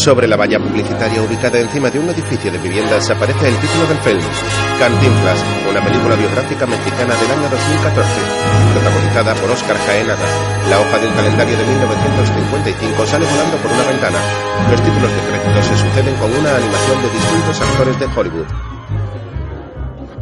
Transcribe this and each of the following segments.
Sobre la valla publicitaria ubicada encima de un edificio de viviendas aparece el título del film, Cantinflas, una película biográfica mexicana del año 2014, protagonizada por Oscar Jaenada. La hoja del calendario de 1955 sale volando por una ventana. Los títulos de crédito se suceden con una animación de distintos actores de Hollywood.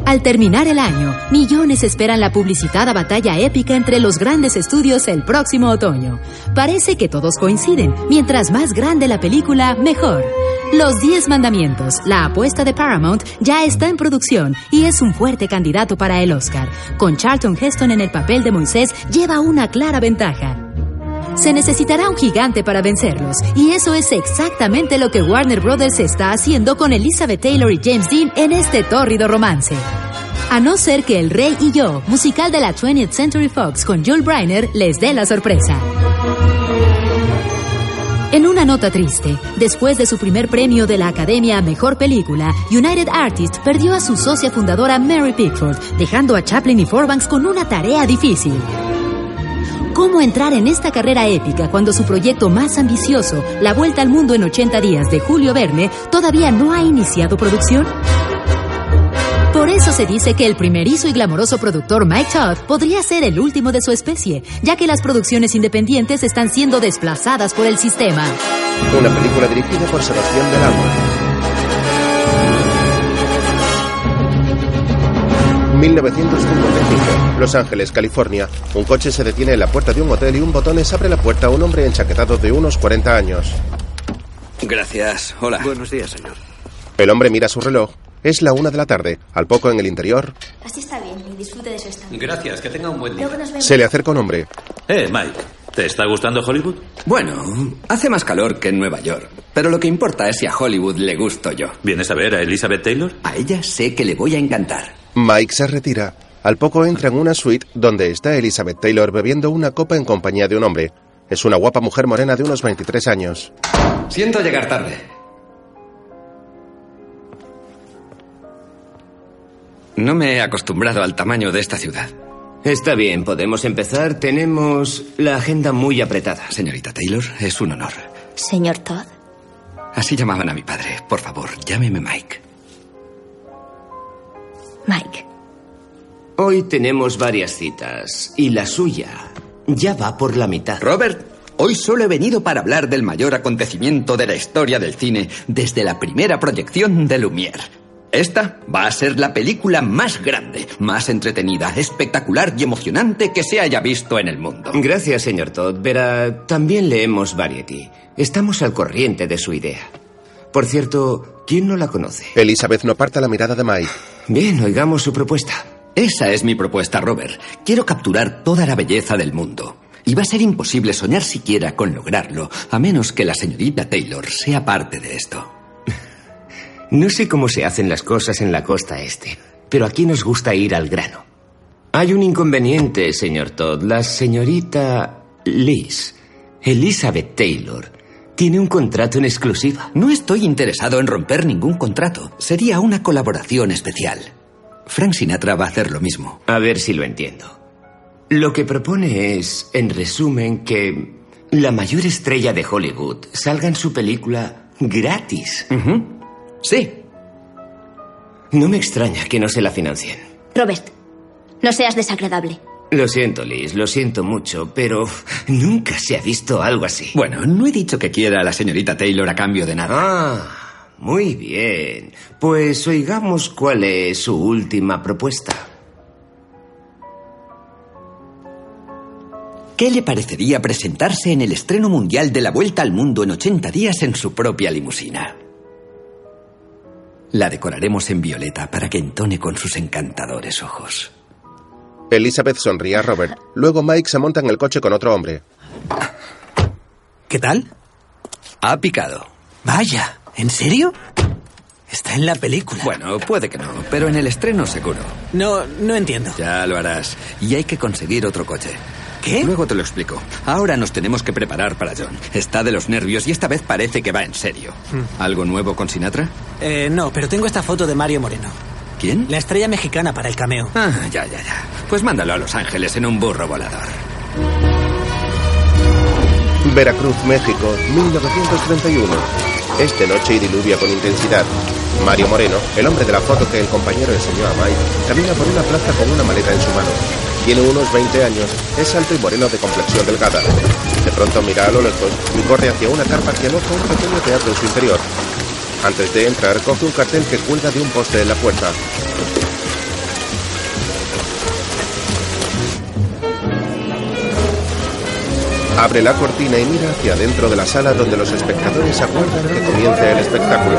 Al terminar el año, millones esperan la publicitada batalla épica entre los grandes estudios el próximo otoño. Parece que todos coinciden. Mientras más grande la película, mejor. Los Diez Mandamientos, la apuesta de Paramount, ya está en producción y es un fuerte candidato para el Oscar. Con Charlton Heston en el papel de Moisés, lleva una clara ventaja. Se necesitará un gigante para vencerlos, y eso es exactamente lo que Warner Brothers está haciendo con Elizabeth Taylor y James Dean en este tórrido romance. A no ser que El Rey y yo, musical de la 20th Century Fox con Joel Briner, les dé la sorpresa. En una nota triste, después de su primer premio de la Academia a Mejor Película, United Artists perdió a su socia fundadora Mary Pickford, dejando a Chaplin y Forbanks con una tarea difícil. ¿Cómo entrar en esta carrera épica cuando su proyecto más ambicioso, La Vuelta al Mundo en 80 días de Julio Verne, todavía no ha iniciado producción? Por eso se dice que el primerizo y glamoroso productor Mike Todd podría ser el último de su especie, ya que las producciones independientes están siendo desplazadas por el sistema. Una película dirigida por Sebastián Del Amo. 1955, Los Ángeles, California. Un coche se detiene en la puerta de un hotel y un botones abre la puerta a un hombre enchaquetado de unos 40 años. Gracias. Hola. Buenos días, señor. El hombre mira su reloj. Es la una de la tarde. Al poco en el interior, Así está bien y disfrute de su estado. Gracias, que tenga un buen día. Luego nos vemos. se le acerca un hombre. Eh, Mike, ¿te está gustando Hollywood? Bueno, hace más calor que en Nueva York. Pero lo que importa es si a Hollywood le gusto yo. ¿Vienes a ver a Elizabeth Taylor? A ella sé que le voy a encantar. Mike se retira. Al poco entra en una suite donde está Elizabeth Taylor bebiendo una copa en compañía de un hombre. Es una guapa mujer morena de unos 23 años. Siento llegar tarde. No me he acostumbrado al tamaño de esta ciudad. Está bien, podemos empezar. Tenemos la agenda muy apretada. Señorita Taylor, es un honor. Señor Todd. Así llamaban a mi padre. Por favor, llámeme Mike. Mike. Hoy tenemos varias citas y la suya ya va por la mitad. Robert, hoy solo he venido para hablar del mayor acontecimiento de la historia del cine desde la primera proyección de Lumière. Esta va a ser la película más grande, más entretenida, espectacular y emocionante que se haya visto en el mundo. Gracias, señor Todd. Verá, también leemos Variety. Estamos al corriente de su idea. Por cierto, ¿quién no la conoce? Elizabeth no aparta la mirada de Mike. Bien, oigamos su propuesta. Esa es mi propuesta, Robert. Quiero capturar toda la belleza del mundo. Y va a ser imposible soñar siquiera con lograrlo, a menos que la señorita Taylor sea parte de esto. No sé cómo se hacen las cosas en la costa este, pero aquí nos gusta ir al grano. Hay un inconveniente, señor Todd. La señorita Liz, Elizabeth Taylor, tiene un contrato en exclusiva. No estoy interesado en romper ningún contrato. Sería una colaboración especial. Frank Sinatra va a hacer lo mismo. A ver si lo entiendo. Lo que propone es, en resumen, que la mayor estrella de Hollywood salga en su película gratis. Sí. No me extraña que no se la financien. Robert, no seas desagradable. Lo siento, Liz, lo siento mucho, pero nunca se ha visto algo así. Bueno, no he dicho que quiera a la señorita Taylor a cambio de nada. Ah, muy bien. Pues oigamos cuál es su última propuesta. ¿Qué le parecería presentarse en el estreno mundial de la Vuelta al Mundo en 80 días en su propia limusina? La decoraremos en violeta para que entone con sus encantadores ojos. Elizabeth sonríe a Robert. Luego Mike se monta en el coche con otro hombre. ¿Qué tal? Ha picado. Vaya, ¿en serio? Está en la película. Bueno, puede que no, pero en el estreno seguro. No, no entiendo. Ya lo harás. Y hay que conseguir otro coche. ¿Qué? Luego te lo explico. Ahora nos tenemos que preparar para John. Está de los nervios y esta vez parece que va en serio. ¿Algo nuevo con Sinatra? Eh, no, pero tengo esta foto de Mario Moreno. ¿Quién? La estrella mexicana para el cameo. Ah, ya, ya, ya. Pues mándalo a Los Ángeles en un burro volador. Veracruz, México, 1931. Es de noche y diluvia con intensidad. Mario Moreno, el hombre de la foto que el compañero enseñó a Mike, camina por una plaza con una maleta en su mano. Tiene unos 20 años, es alto y moreno de complexión delgada. De pronto mira a lo lejos y corre hacia una carpa que aloja un pequeño teatro en su interior. Antes de entrar, coge un cartel que cuelga de un poste en la puerta. Abre la cortina y mira hacia dentro de la sala donde los espectadores aguardan que comience el espectáculo.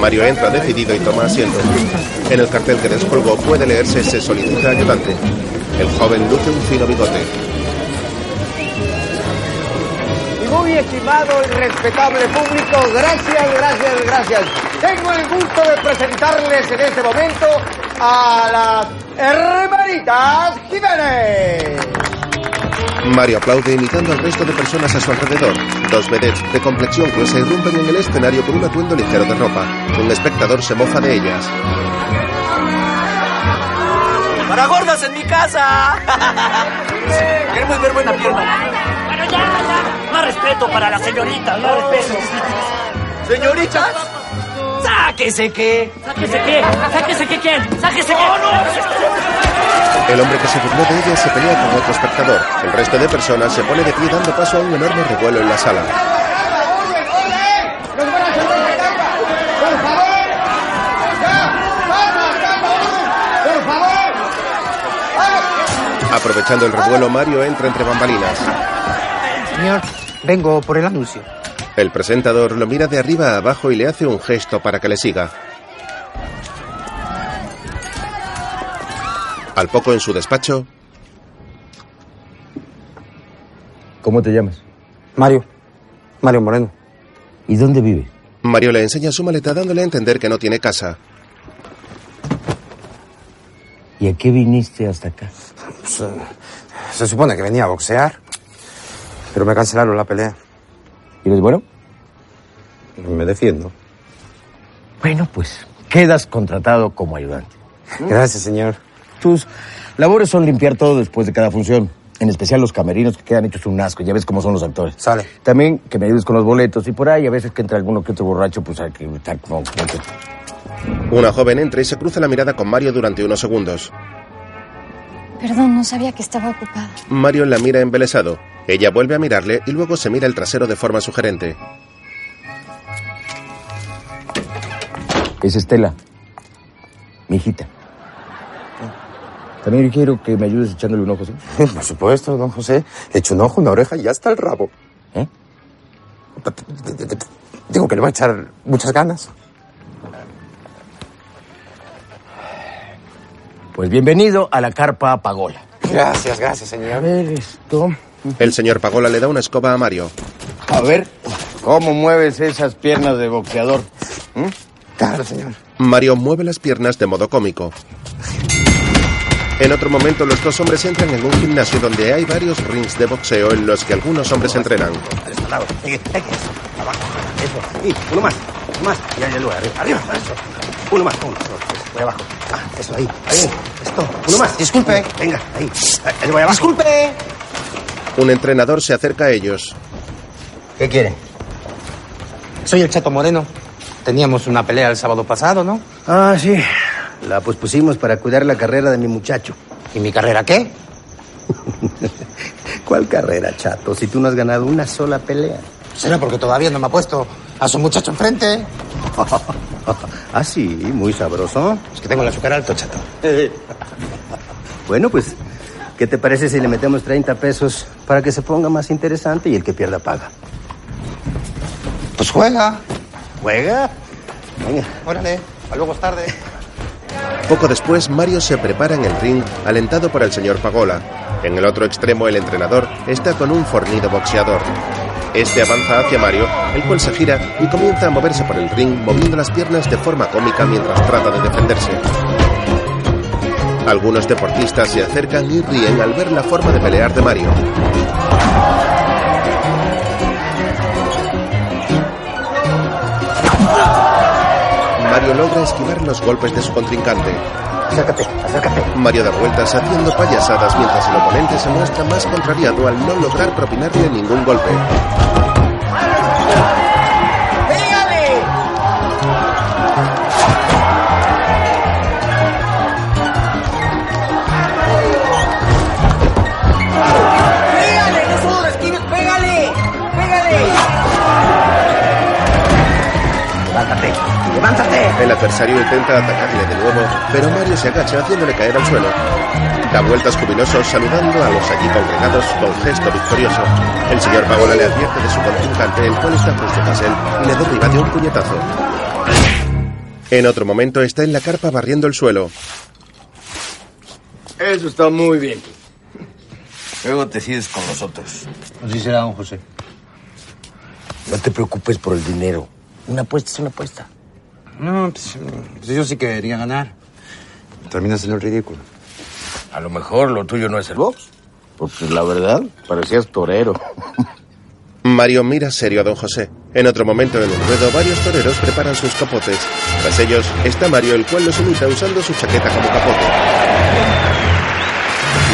Mario entra decidido y toma asiento. En el cartel que descolgó puede leerse se solicita ayudante. El joven luce un fino bigote. Muy estimado y respetable público, gracias, gracias, gracias. Tengo el gusto de presentarles en este momento a las hermanitas Jiménez. Mario aplaude imitando al resto de personas a su alrededor. Dos vedettes de complexión gruesa irrumpen en el escenario con un atuendo ligero de ropa. Un espectador se mofa de ellas. ¡Para gordas en mi casa! Queremos ver buena pierna. Bueno, ya, ya. Más respeto para la señorita, más respeto. ¿Señoritas? ¡Sáquese qué! ¿Sáquese qué? ¿Sáquese qué quién? ¡Sáquese qué! ¡Oh, no! El hombre que se burló de ella se pelea con otro espectador. El resto de personas se pone de pie dando paso a un enorme revuelo en la sala. Aprovechando el revuelo, Mario entra entre bambalinas. Señor, vengo por el anuncio. El presentador lo mira de arriba a abajo y le hace un gesto para que le siga. Al poco en su despacho, ¿Cómo te llamas? Mario. Mario Moreno. ¿Y dónde vive? Mario le enseña su maleta dándole a entender que no tiene casa. ¿Y a qué viniste hasta acá? Se, se supone que venía a boxear, pero me cancelaron la pelea. ¿Y eres bueno? Me defiendo. Bueno, pues quedas contratado como ayudante. Gracias, señor. Tus labores son limpiar todo después de cada función. En especial los camerinos que quedan hechos un asco. Ya ves cómo son los actores. Sale. También que me ayudes con los boletos. Y por ahí a veces que entra alguno que otro borracho, pues hay que estar como... Una joven entra y se cruza la mirada con Mario durante unos segundos. Perdón, no sabía que estaba ocupada. Mario la mira embelesado. Ella vuelve a mirarle y luego se mira el trasero de forma sugerente. Es Estela. Mi hijita. También quiero que me ayudes echándole un ojo, ¿sí? Por supuesto, don José. Le echo un ojo, una oreja y ya está el rabo. ¿Eh? Digo que le va a echar muchas ganas. Pues bienvenido a la carpa Pagola. Gracias, gracias, señor. A ver esto. El señor Pagola le da una escoba a Mario. A ver, ¿cómo mueves esas piernas de boxeador? ¿Mm? Claro, señor. Mario mueve las piernas de modo cómico. En otro momento, los dos hombres entran en un gimnasio donde hay varios rings de boxeo en los que algunos hombres entrenan. Abajo. Eso. Y uno más. Uno más. Ya, ya, luego. Arriba. Arriba. Eso. Uno más. Uno. Voy abajo. Ah, eso ahí. Ahí. Esto. Uno más. Disculpe. Venga, ahí. Ahí voy abajo. Disculpe. Un entrenador se acerca a ellos. ¿Qué quieren? Soy el Chato Moreno. Teníamos una pelea el sábado pasado, ¿no? Ah, sí. La pospusimos para cuidar la carrera de mi muchacho. ¿Y mi carrera qué? ¿Cuál carrera, chato? Si tú no has ganado una sola pelea. Será porque todavía no me ha puesto a su muchacho enfrente. ah, sí, muy sabroso. Es que tengo el azúcar alto, chato. Bueno, pues, ¿qué te parece si le metemos 30 pesos para que se ponga más interesante y el que pierda paga? Pues juega. ¿Juega? Venga. Órale. A luego es tarde. Poco después, Mario se prepara en el ring, alentado por el señor Pagola. En el otro extremo, el entrenador está con un fornido boxeador. Este avanza hacia Mario, el cual se gira y comienza a moverse por el ring, moviendo las piernas de forma cómica mientras trata de defenderse. Algunos deportistas se acercan y ríen al ver la forma de pelear de Mario. Mario logra esquivar los golpes de su contrincante. Acércate, acércate. Mario da vueltas haciendo payasadas mientras el oponente se muestra más contrariado al no lograr propinarle ningún golpe. El adversario intenta atacarle de nuevo, pero Mario se agacha haciéndole caer al suelo. Da vueltas jubiloso saludando a los allí congregados con gesto victorioso. El señor Pagola le advierte de su contrincante, el cual está justo tras él, y le derriba de un puñetazo. En otro momento está en la carpa barriendo el suelo. Eso está muy bien. Luego te sigues con los otros. Así será, don José. No te preocupes por el dinero. Una apuesta es una apuesta. No, pues, pues yo sí quería ganar. Terminas en el ridículo. A lo mejor lo tuyo no es el box. Porque la verdad, parecías torero. Mario mira serio a don José. En otro momento en el ruedo, varios toreros preparan sus capotes. Tras ellos está Mario, el cual los imita usando su chaqueta como capote.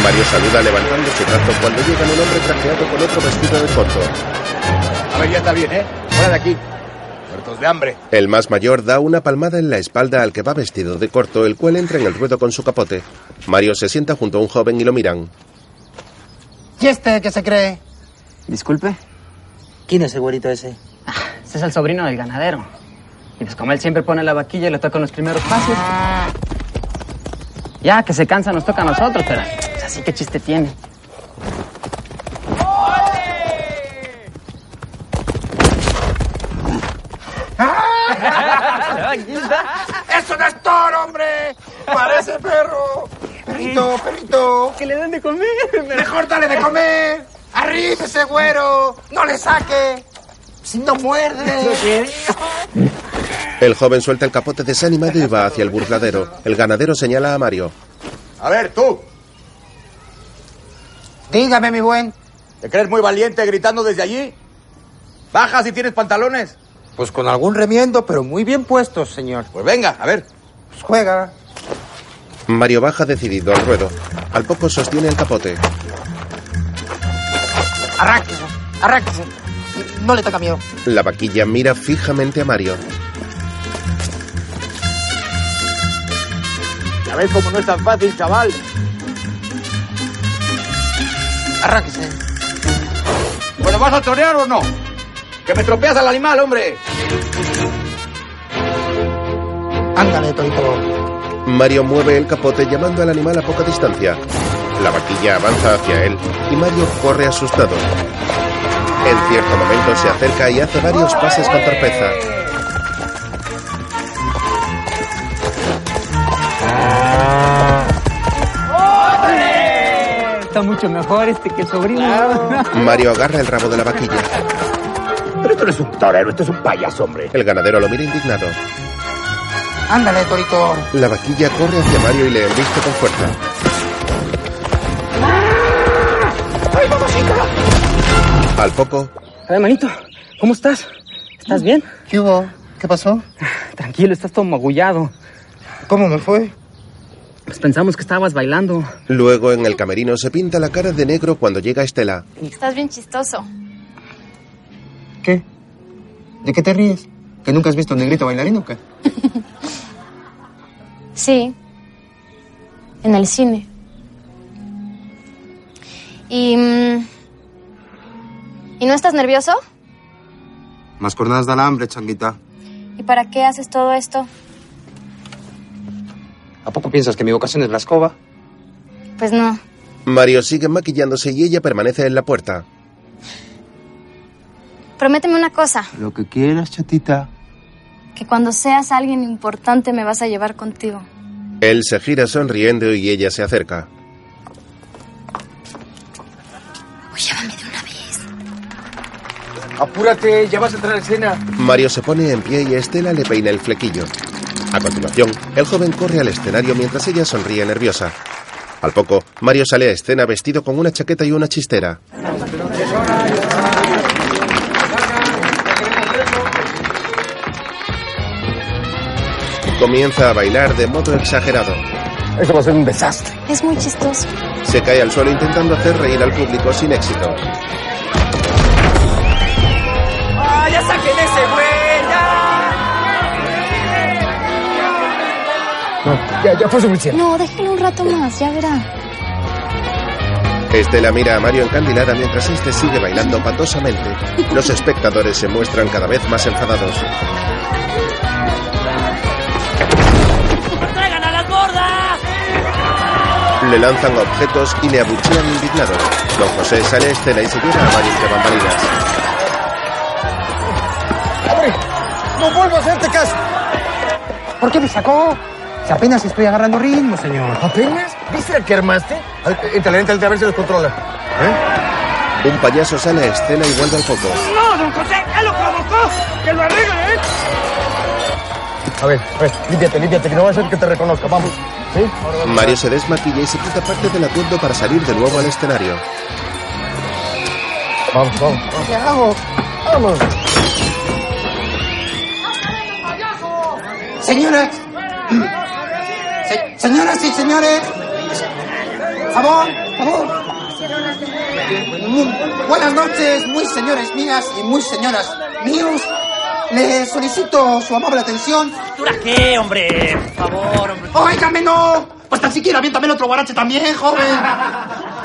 Mario saluda levantando su brazo cuando llegan un hombre trajeado con otro vestido de corto. A ver, ya está bien, ¿eh? Fuera de aquí. Muertos de hambre. El más mayor da una palmada en la espalda al que va vestido de corto, el cual entra en el ruedo con su capote. Mario se sienta junto a un joven y lo miran. ¿Y este qué se cree? Disculpe. ¿Quién es el güerito ese? Este es el sobrino del ganadero. Y pues como él siempre pone la vaquilla y le tocan los primeros pasos. Ya, que se cansa, nos toca a nosotros, pero pues, así que chiste tiene. ¡Eso no ¡Parece perro! ¡Perrito, perrito! Que le den de comer. ¡Mejor dale de comer! ¡Arriba ese güero! ¡No le saque! ¡Si no muerde! El joven suelta el capote desanimado y va hacia el burladero. El ganadero señala a Mario. A ver, tú. Dígame, mi buen. ¿Te crees muy valiente gritando desde allí? Baja si tienes pantalones. Pues con algún remiendo, pero muy bien puestos, señor. Pues venga, a ver. Pues juega. Mario baja decidido al ruedo. Al poco sostiene el capote. Arránquese, arránquese. No le toca miedo. La vaquilla mira fijamente a Mario. Ya ves cómo no es tan fácil, chaval. Arránquese. Bueno, ¿vas a torear o no? Que me tropeas al animal, hombre. Ándale, Torito. Mario mueve el capote llamando al animal a poca distancia. La vaquilla avanza hacia él y Mario corre asustado. En cierto momento se acerca y hace varios pases con torpeza. Está mucho mejor este que el sobrino. Mario agarra el rabo de la vaquilla. Pero esto no es un torero, esto es un payaso, hombre. El ganadero lo mira indignado. Ándale, Torito. La vaquilla corre hacia Mario y le embiste con fuerza. ¡Ay, mamacita! Al poco, A ver, manito, ¿cómo estás? ¿Estás bien? ¿Qué hubo? ¿Qué pasó? Tranquilo, estás todo magullado. ¿Cómo me fue? Pues pensamos que estabas bailando. luego en el camerino se pinta la cara de negro cuando llega Estela. Estás bien chistoso. ¿Qué? ¿De qué te ríes? ¿Que nunca has visto un negrito bailarín o qué? Sí. En el cine. ¿Y. mm, ¿Y no estás nervioso? Más cornadas da la hambre, changuita. ¿Y para qué haces todo esto? ¿A poco piensas que mi vocación es la escoba? Pues no. Mario sigue maquillándose y ella permanece en la puerta. Prométeme una cosa: Lo que quieras, chatita. Que cuando seas alguien importante me vas a llevar contigo. Él se gira sonriendo y ella se acerca. Uy, llévame de una vez. Apúrate, ya vas a entrar a escena. Mario se pone en pie y Estela le peina el flequillo. A continuación, el joven corre al escenario mientras ella sonríe nerviosa. Al poco, Mario sale a escena vestido con una chaqueta y una chistera. Comienza a bailar de modo exagerado. Eso va a ser un desastre. Es muy chistoso. Se cae al suelo intentando hacer reír al público sin éxito. ¡Ah, ya saquen ese güey! No, ya, ya fue suficiente. No, déjalo un rato más, ya verá. Estela mira a Mario encandilada mientras este sigue bailando patosamente. Los espectadores se muestran cada vez más enfadados. ¡Traigan a las gordas! Le lanzan objetos y le abuchean indignado. Don José sale a escena y se lleva a Mario entre bambalinas. ¡Hombre! ¡No vuelvo a hacerte caso! ¿Por qué me sacó? Si apenas estoy agarrando ritmo, señor. ¿Apenas? ¿Viste la que armaste? Entra, entra, entra, a ver si los controla. ¿Eh? Un payaso sale a escena y vuelve al foco. ¡No, don José! ¡Él lo provocó! ¡Que lo arregle, eh! A ver, a ver, límpiate, límpiate, que no va a ser que te reconozca. Vamos. ¿Sí? Mario se desmaquilla y se quita parte del atuendo para salir de nuevo al escenario. Vamos, vamos. ¿Qué hago? Vamos. Señoras. Se- señoras y señores. Favor, favor. Buenas noches, muy señores mías y muy señoras míos. Les solicito su amable atención. ¿Dura qué, hombre? Por favor, hombre. ¡Óigame, no! Pues tan siquiera aviéntame el otro guarache también, joven.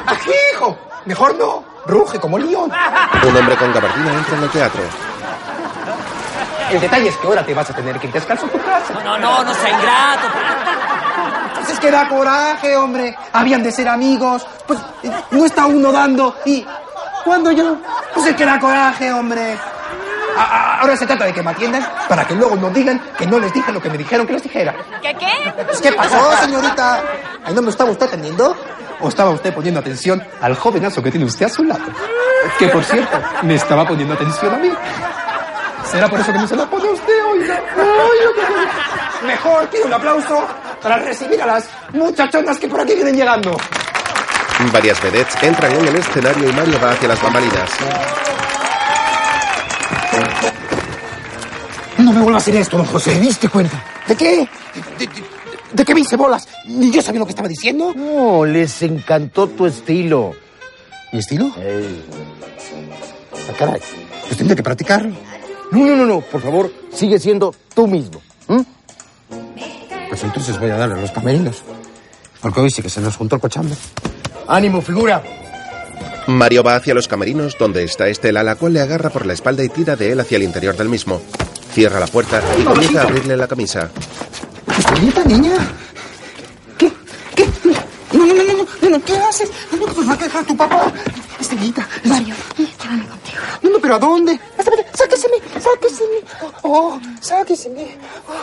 ¡Ají, hijo! Mejor no. Ruge como león. Un hombre con gabardina entra en el teatro. El detalle es que ahora te vas a tener que ir descalzo a tu casa. No, no, no sea ingrato. Pues es que da coraje, hombre. Habían de ser amigos. Pues eh, no está uno dando. Y cuando yo, pues es que da coraje, hombre. A- a- ahora se trata de que me atiendan para que luego no digan que no les dije lo que me dijeron que les dijera. ¿Qué qué? Pues, ¿Qué pasó, señorita? ¿Ahí no me estaba usted atendiendo? ¿O estaba usted poniendo atención al jovenazo que tiene usted a su lado? Que, por cierto, me estaba poniendo atención a mí. ¿Será por eso que no se la pone a usted, oiga? Ay. Mejor quiero un aplauso para recibir a las muchachonas que por aquí vienen llegando. Varias vedettes entran en el escenario y Mario va hacia las bambalinas. No me vuelva a hacer esto, don José. ¿Te diste cuenta? ¿De qué? ¿De, de- de qué me hice bolas? ¿Ni yo sabía lo que estaba diciendo? No, les encantó tu estilo. ¿Mi estilo? Ey. Ah, caray. Pues tendré que practicarlo. No, no, no, no, por favor, sigue siendo tú mismo. ¿m? Pues entonces voy a darle a los camerinos. Porque hoy sí que se nos juntó el cochambre. ¡Ánimo, figura! Mario va hacia los camerinos donde está Estela, la cual le agarra por la espalda y tira de él hacia el interior del mismo. Cierra la puerta y comienza a abrirle la camisa. ¿Estelita, niña? ¿Qué? ¿Qué? No, no, no, no, no, no, ¿qué haces? No, no, pues va a quejar tu papá. Estelita. Mario, llévame contigo. No, no, pero ¿a dónde? Sáqueseme, sáqueseme. Oh, sáqueseme.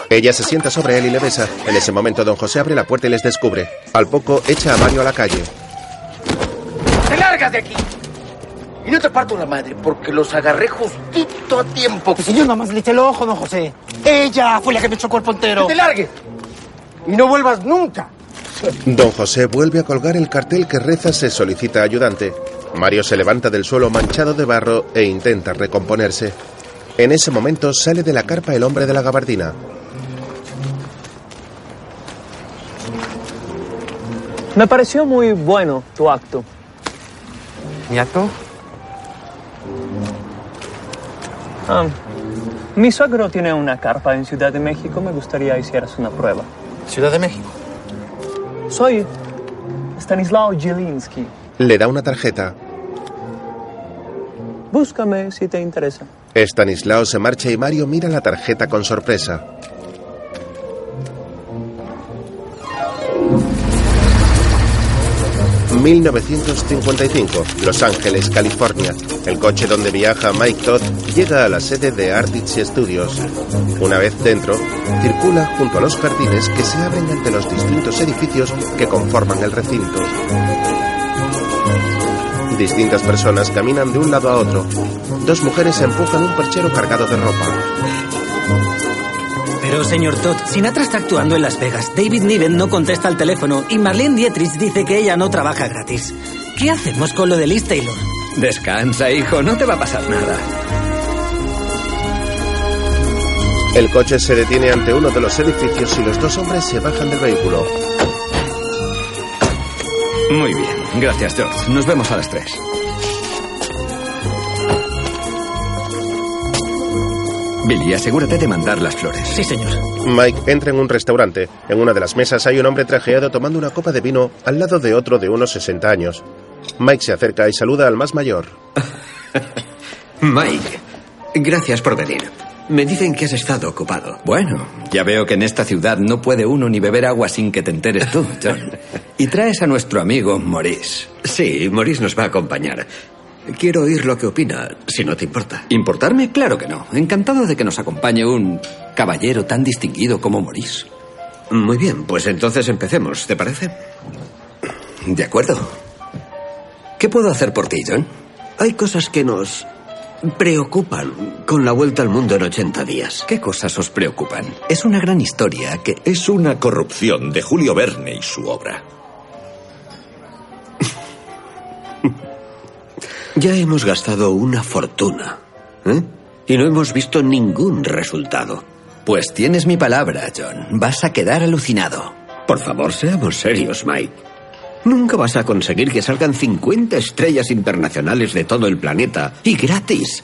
Ella se sienta sobre él y le besa. En ese momento, don José abre la puerta y les descubre. Al poco, echa a Mario a la calle. ¡Te largas de aquí! Y no te parto la madre, porque los agarré justito a tiempo. Pues si yo nada más le eché el ojo, don José. Ella fue la que me echó el cuerpo entero. ¡Que te largues! Y no vuelvas nunca. Don José vuelve a colgar el cartel que reza se solicita ayudante. Mario se levanta del suelo manchado de barro e intenta recomponerse. En ese momento sale de la carpa el hombre de la gabardina. Me pareció muy bueno tu acto. ¿Mi acto? Ah, mi suegro tiene una carpa en Ciudad de México. Me gustaría hicieras una prueba. Ciudad de México. Soy Stanislao Jelinski. Le da una tarjeta. Búscame si te interesa. Stanislao se marcha y Mario mira la tarjeta con sorpresa. ...1955, Los Ángeles, California. El coche donde viaja Mike Todd llega a la sede de Artich Studios. Una vez dentro, circula junto a los jardines que se abren ante los distintos edificios que conforman el recinto. Distintas personas caminan de un lado a otro. Dos mujeres empujan un perchero cargado de ropa. Pero, señor Todd, Sinatra está actuando en Las Vegas. David Niven no contesta al teléfono y Marlene Dietrich dice que ella no trabaja gratis. ¿Qué hacemos con lo de Liz Taylor? Descansa, hijo, no te va a pasar nada. El coche se detiene ante uno de los edificios y los dos hombres se bajan del vehículo. Muy bien, gracias, George. Nos vemos a las tres. Billy, asegúrate de mandar las flores. Sí, señor. Mike entra en un restaurante. En una de las mesas hay un hombre trajeado tomando una copa de vino al lado de otro de unos 60 años. Mike se acerca y saluda al más mayor. Mike, gracias por venir. Me dicen que has estado ocupado. Bueno, ya veo que en esta ciudad no puede uno ni beber agua sin que te enteres tú, John. Y traes a nuestro amigo Maurice. Sí, Maurice nos va a acompañar. Quiero oír lo que opina, si no te importa. ¿Importarme? Claro que no. Encantado de que nos acompañe un caballero tan distinguido como Maurice. Muy bien, pues entonces empecemos, ¿te parece? De acuerdo. ¿Qué puedo hacer por ti, John? Hay cosas que nos preocupan con la vuelta al mundo en 80 días. ¿Qué cosas os preocupan? Es una gran historia que... Es una corrupción de Julio Verne y su obra. Ya hemos gastado una fortuna. ¿eh? Y no hemos visto ningún resultado. Pues tienes mi palabra, John. Vas a quedar alucinado. Por favor, seamos serios, Mike. Nunca vas a conseguir que salgan 50 estrellas internacionales de todo el planeta y gratis.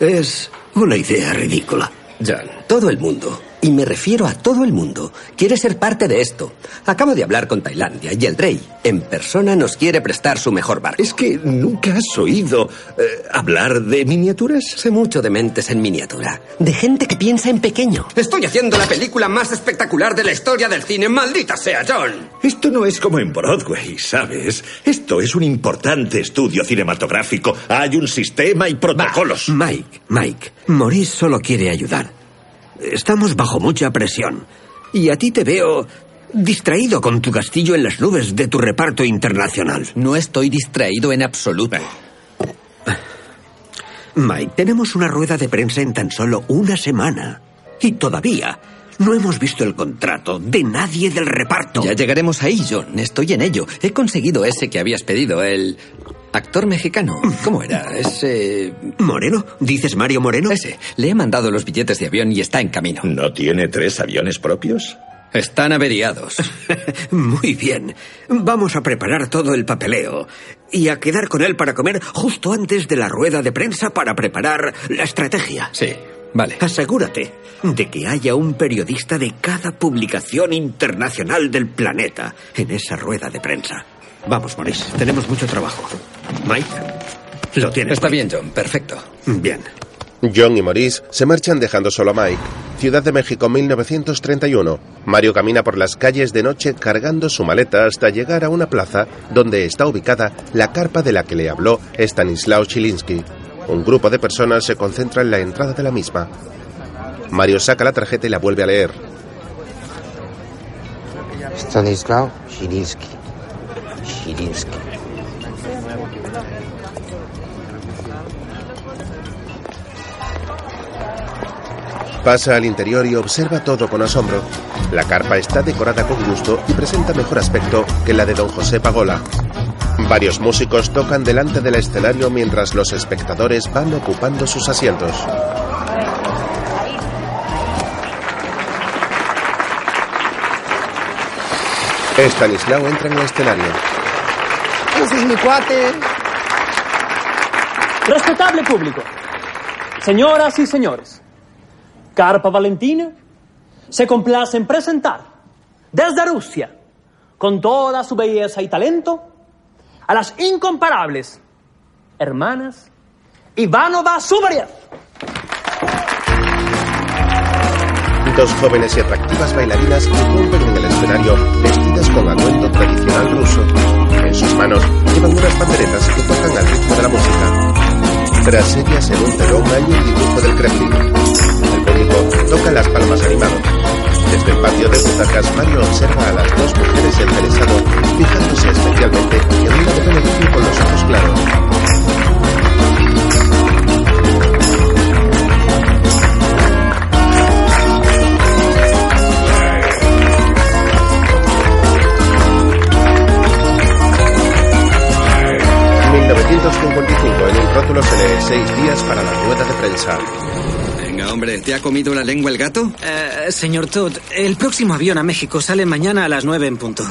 Es una idea ridícula. John, todo el mundo, y me refiero a todo el mundo, quiere ser parte de esto. Acabo de hablar con Tailandia y el rey, en persona, nos quiere prestar su mejor barco. Es que nunca has oído eh, hablar de miniaturas. Sé mucho de mentes en miniatura, de gente que piensa en pequeño. Estoy haciendo la película más espectacular de la historia del cine, maldita sea, John. Esto no es como en Broadway, ¿sabes? Esto es un importante estudio cinematográfico. Hay un sistema y protocolos. Bah, Mike, Mike, Maurice solo quiere ayudar. Estamos bajo mucha presión. Y a ti te veo distraído con tu castillo en las nubes de tu reparto internacional. No estoy distraído en absoluto. Mike, tenemos una rueda de prensa en tan solo una semana. Y todavía no hemos visto el contrato de nadie del reparto. Ya llegaremos ahí, John. Estoy en ello. He conseguido ese que habías pedido, el actor mexicano. ¿Cómo era? Ese... ¿Moreno? ¿Dices Mario Moreno? Ese. Le he mandado los billetes de avión y está en camino. ¿No tiene tres aviones propios? Están averiados. Muy bien. Vamos a preparar todo el papeleo y a quedar con él para comer justo antes de la rueda de prensa para preparar la estrategia. Sí, vale. Asegúrate de que haya un periodista de cada publicación internacional del planeta en esa rueda de prensa. Vamos, Maurice, tenemos mucho trabajo. Mike, lo tienes. Está bien, John, perfecto. Bien. John y Maurice se marchan dejando solo a Mike. Ciudad de México 1931. Mario camina por las calles de noche cargando su maleta hasta llegar a una plaza donde está ubicada la carpa de la que le habló Stanislao Chilinsky. Un grupo de personas se concentra en la entrada de la misma. Mario saca la tarjeta y la vuelve a leer. Stanislao Chilinsky. Chilinsky. Pasa al interior y observa todo con asombro. La carpa está decorada con gusto y presenta mejor aspecto que la de don José Pagola. Varios músicos tocan delante del escenario mientras los espectadores van ocupando sus asientos. Stanislao entra en el escenario. Ese es mi cuate. Respetable público, señoras y señores, Carpa Valentina se complace en presentar desde Rusia, con toda su belleza y talento, a las incomparables hermanas Ivanova Sumariev. Dos jóvenes y atractivas bailarinas irrumpen en el escenario vestidas con atuendo tradicional ruso. En sus manos llevan unas banderetas que tocan al ritmo de la música. Tras ellas en un telón hay un dibujo del Kremlin. El público toca las palmas animado. Desde el patio de butacas, Mario observa a las dos mujeres interesado, fijándose especialmente en una de rubio con los ojos claros. En un rótulo se lee seis días para la rueda de prensa. Venga, hombre, ¿te ha comido la lengua el gato? Eh, señor Todd, el próximo avión a México sale mañana a las nueve en punto.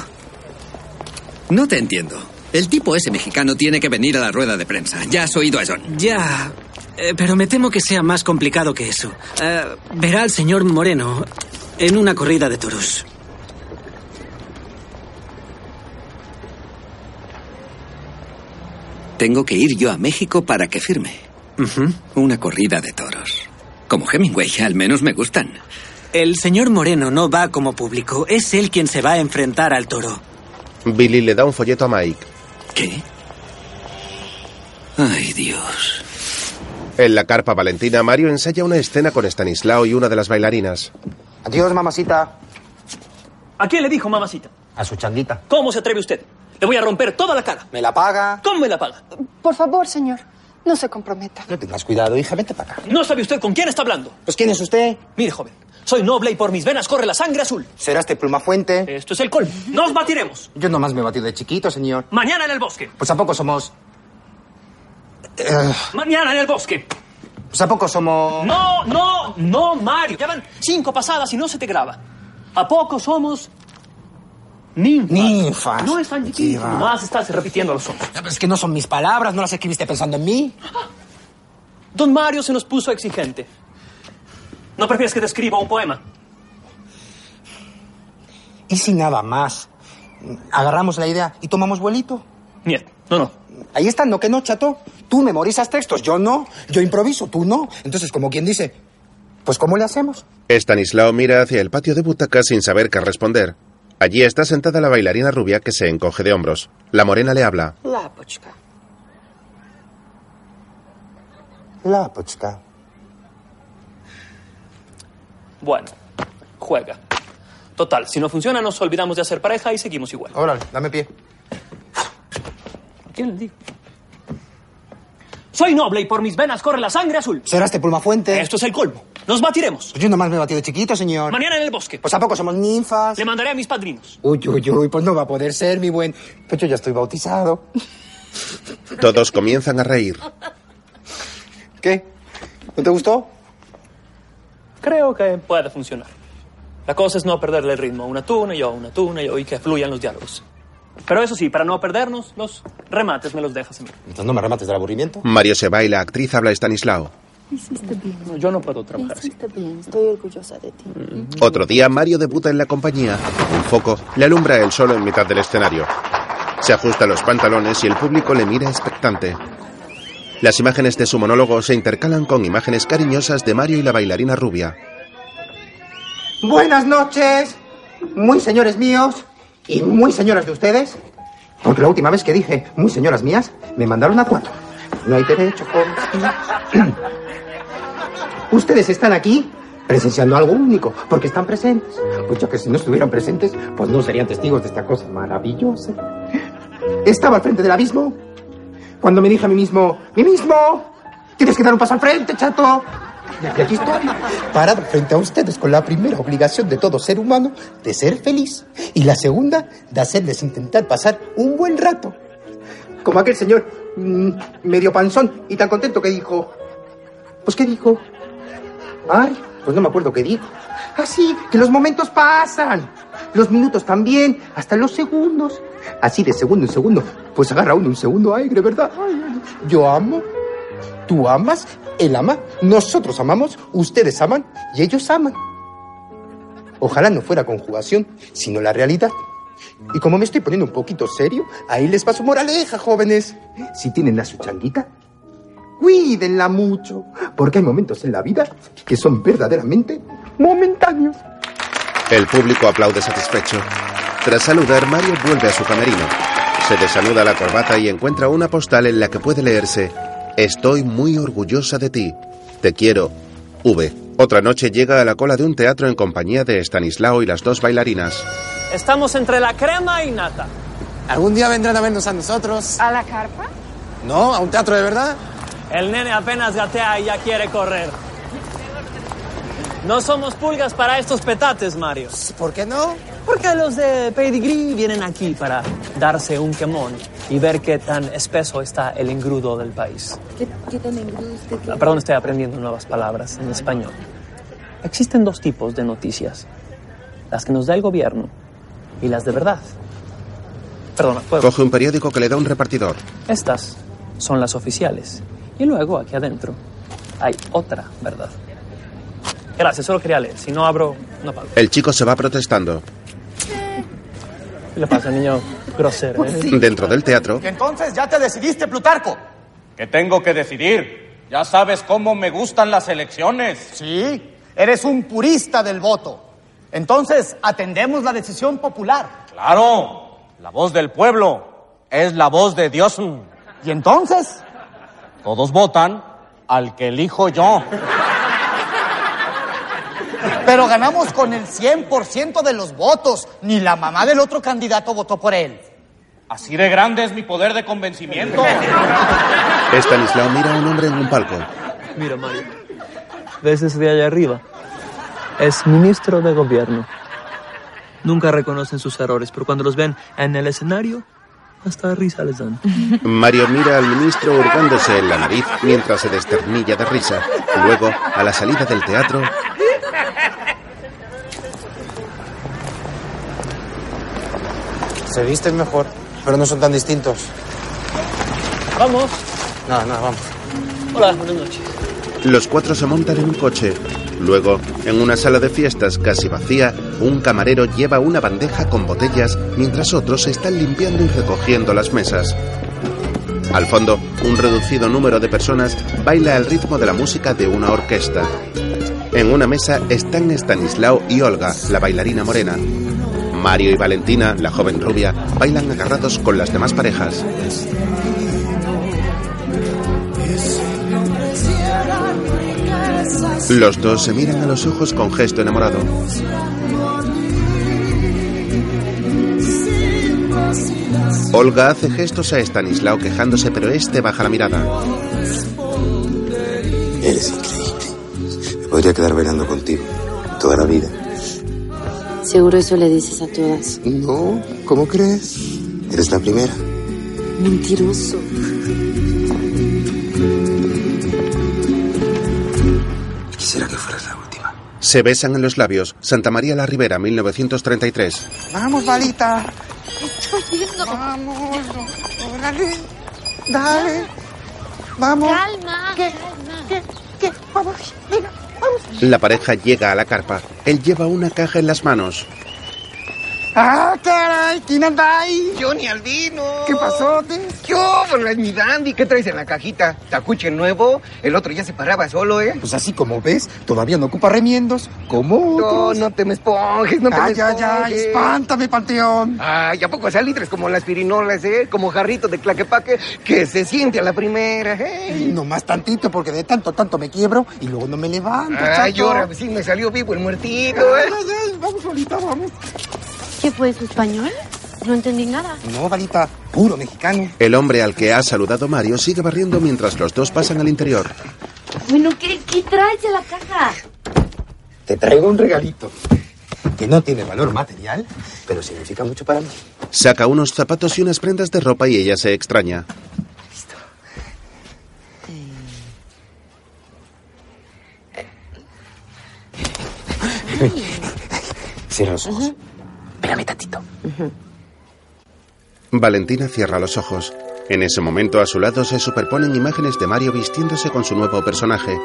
No te entiendo. El tipo ese mexicano tiene que venir a la rueda de prensa. Ya has oído a John. Ya, eh, pero me temo que sea más complicado que eso. Eh, verá al señor Moreno en una corrida de toros. Tengo que ir yo a México para que firme. Una corrida de toros. Como Hemingway, al menos me gustan. El señor Moreno no va como público. Es él quien se va a enfrentar al toro. Billy le da un folleto a Mike. ¿Qué? Ay, Dios. En la carpa valentina, Mario ensaya una escena con Stanislao y una de las bailarinas. Adiós, mamacita. ¿A quién le dijo mamacita? A su changuita. ¿Cómo se atreve usted? Le voy a romper toda la cara. ¿Me la paga? ¿Cómo me la paga? Por favor, señor, no se comprometa. No tengas cuidado, hija, vente para acá. ¿No sabe usted con quién está hablando? Pues ¿quién es usted? Mire, joven, soy noble y por mis venas corre la sangre azul. ¿Será este Plumafuente? Esto es el colmo. Nos batiremos. Yo nomás me he batido de chiquito, señor. Mañana en el bosque. Pues ¿a poco somos...? Eh, Mañana en el bosque. pues ¿a poco somos...? No, no, no, Mario. Ya van cinco pasadas y no se te graba. ¿A poco somos ninfas? Ninfas. No es tan difícil. Nomás estás repitiendo los pero Es que no son mis palabras, no las escribiste pensando en mí. Don Mario se nos puso exigente. ¿No prefieres que te escriba un poema? ¿Y si nada más? Agarramos la idea y tomamos vuelito. Niet, no, no. Ahí está, no que no, chato. Tú memorizas textos, yo no. Yo improviso, tú no. Entonces, como quien dice, pues ¿cómo le hacemos? Stanislao mira hacia el patio de butacas sin saber qué responder. Allí está sentada la bailarina rubia que se encoge de hombros. La morena le habla. Lapochka. Lapochka. Bueno, juega. Total, si no funciona, nos olvidamos de hacer pareja y seguimos igual. Órale, dame pie. ¿Quién le digo? Soy noble y por mis venas corre la sangre azul. ¿Será este Plumafuente? Esto es el colmo. Nos batiremos. Pues yo nomás me he batido de chiquito, señor. Mañana en el bosque. Pues ¿a poco somos ninfas? Le mandaré a mis padrinos. Uy, uy, uy, pues no va a poder ser, mi buen. Pues yo ya estoy bautizado. Todos comienzan a reír. ¿Qué? ¿No te gustó? Creo que puede funcionar. La cosa es no perderle el ritmo. Una tú, una yo, una tú, una yo, y que fluyan los diálogos. Pero eso sí, para no perdernos, los remates me los dejas a mí. Entonces no me remates del aburrimiento. Mario se va y la actriz habla a Stanislao. Hiciste bien. No, yo no puedo trabajar así. Hiciste bien. Estoy orgullosa de ti. Otro día, Mario debuta en la compañía. Un foco le alumbra él solo en mitad del escenario. Se ajusta los pantalones y el público le mira expectante. Las imágenes de su monólogo se intercalan con imágenes cariñosas de Mario y la bailarina rubia. Buenas noches, muy señores míos y muy señoras de ustedes. Porque la última vez que dije muy señoras mías, me mandaron a cuatro. No hay derecho, jóvenes. Ustedes están aquí presenciando algo único, porque están presentes. Pues ya que si no estuvieran presentes, pues no serían testigos de esta cosa maravillosa. Estaba al frente del abismo cuando me dije a mí mismo, mí mismo, tienes que dar un paso al frente, chato. Y aquí estoy, parado frente a ustedes con la primera obligación de todo ser humano de ser feliz y la segunda de hacerles intentar pasar un buen rato. Como aquel señor mm, medio panzón y tan contento que dijo, pues ¿qué dijo? Ay, pues no me acuerdo qué dijo. Así, que los momentos pasan, los minutos también, hasta los segundos. Así de segundo en segundo, pues agarra uno un segundo aire, ¿verdad? Ay, yo amo, tú amas, él ama, nosotros amamos, ustedes aman y ellos aman. Ojalá no fuera conjugación, sino la realidad. Y como me estoy poniendo un poquito serio, ahí les paso moraleja, jóvenes. Si tienen a su changuita, cuídenla mucho, porque hay momentos en la vida que son verdaderamente momentáneos. El público aplaude satisfecho. Tras saludar, Mario vuelve a su camerino. Se desanuda la corbata y encuentra una postal en la que puede leerse Estoy muy orgullosa de ti. Te quiero. V. Otra noche llega a la cola de un teatro en compañía de Stanislao y las dos bailarinas. Estamos entre la crema y nata. ¿Algún día vendrán a vernos a nosotros? ¿A la carpa? ¿No? ¿A un teatro de verdad? El nene apenas gatea y ya quiere correr. No somos pulgas para estos petates, Mario. ¿Por qué no? Porque los de Pedigree vienen aquí para darse un quemón y ver qué tan espeso está el engrudo del país. ¿Qué, qué tan engrudo usted Ah, Perdón, estoy aprendiendo nuevas palabras en español. Existen dos tipos de noticias. Las que nos da el gobierno y las de verdad. Perdona, ¿puedo? Coge un periódico que le da un repartidor. Estas son las oficiales. Y luego, aquí adentro, hay otra verdad. Gracias, solo quería leer. Si no abro, no pago. El chico se va protestando. ¿Qué le pasa, niño grosero? eh? Dentro del teatro, Que entonces ya te decidiste, Plutarco. Que tengo que decidir. Ya sabes cómo me gustan las elecciones. Sí, eres un purista del voto. Entonces, atendemos la decisión popular. Claro, la voz del pueblo es la voz de Dios. ¿Y entonces? Todos votan al que elijo yo. Pero ganamos con el 100% de los votos. Ni la mamá del otro candidato votó por él. Así de grande es mi poder de convencimiento. Stanislao mira a un hombre en un palco. Mira, Mario. ¿Ves ese de allá arriba? Es ministro de gobierno. Nunca reconocen sus errores, pero cuando los ven en el escenario, hasta risa les dan. Mario mira al ministro hurgándose en la nariz mientras se desternilla de risa. Luego, a la salida del teatro, Se visten mejor, pero no son tan distintos. Vamos. Nada, nada, vamos. Hola, buenas noches. los cuatro se montan en un coche. Luego, en una sala de fiestas casi vacía, un camarero lleva una bandeja con botellas mientras otros están limpiando y recogiendo las mesas. Al fondo, un reducido número de personas baila al ritmo de la música de una orquesta. En una mesa están Stanislao y Olga, la bailarina morena. Mario y Valentina, la joven rubia, bailan agarrados con las demás parejas. Los dos se miran a los ojos con gesto enamorado. Olga hace gestos a Stanislao quejándose, pero este baja la mirada. Eres. Podría quedar bailando contigo toda la vida. Seguro eso le dices a todas. No, ¿cómo crees? Eres la primera. Mentiroso. Quisiera que fueras la última. Se besan en los labios. Santa María la Ribera, 1933. Vamos, Valita. Estoy yendo. Vamos. Órale. Dale. Vamos. Calma. ¿Qué? ¿Qué? ¿Qué? Vamos. Venga. La pareja llega a la carpa. Él lleva una caja en las manos. ¡Ah, caray! ¿Quién anda ahí? Johnny Albino. ¿Qué pasó? Yo, pues, mi dandy, ¿qué traes en la cajita? ¿Tacuche nuevo? El otro ya se paraba solo, ¿eh? Pues así como ves, todavía no ocupa remiendos. ¿Cómo? No, no te me esponjes, no te Ay, me ay, ay, esponjes. espántame, panteón. Ay, ¿a poco salitres como las pirinolas, eh? Como jarrito de claquepaque que se siente a la primera, eh? Y nomás tantito, porque de tanto, tanto me quiebro y luego no me levanto, Ay, ahora sí me salió vivo el muertito, Ay, eh. ay, ay, vamos, Valita, vamos. ¿Qué fue su español? No entendí nada. No, Valita, puro mexicano. El hombre al que ha saludado Mario sigue barriendo mientras los dos pasan al interior. Bueno, ¿qué, qué traes en la caja? Te traigo un regalito que no tiene valor material, pero significa mucho para mí. Saca unos zapatos y unas prendas de ropa y ella se extraña. Cierra los ojos. Valentina cierra los ojos. En ese momento a su lado se superponen imágenes de Mario vistiéndose con su nuevo personaje.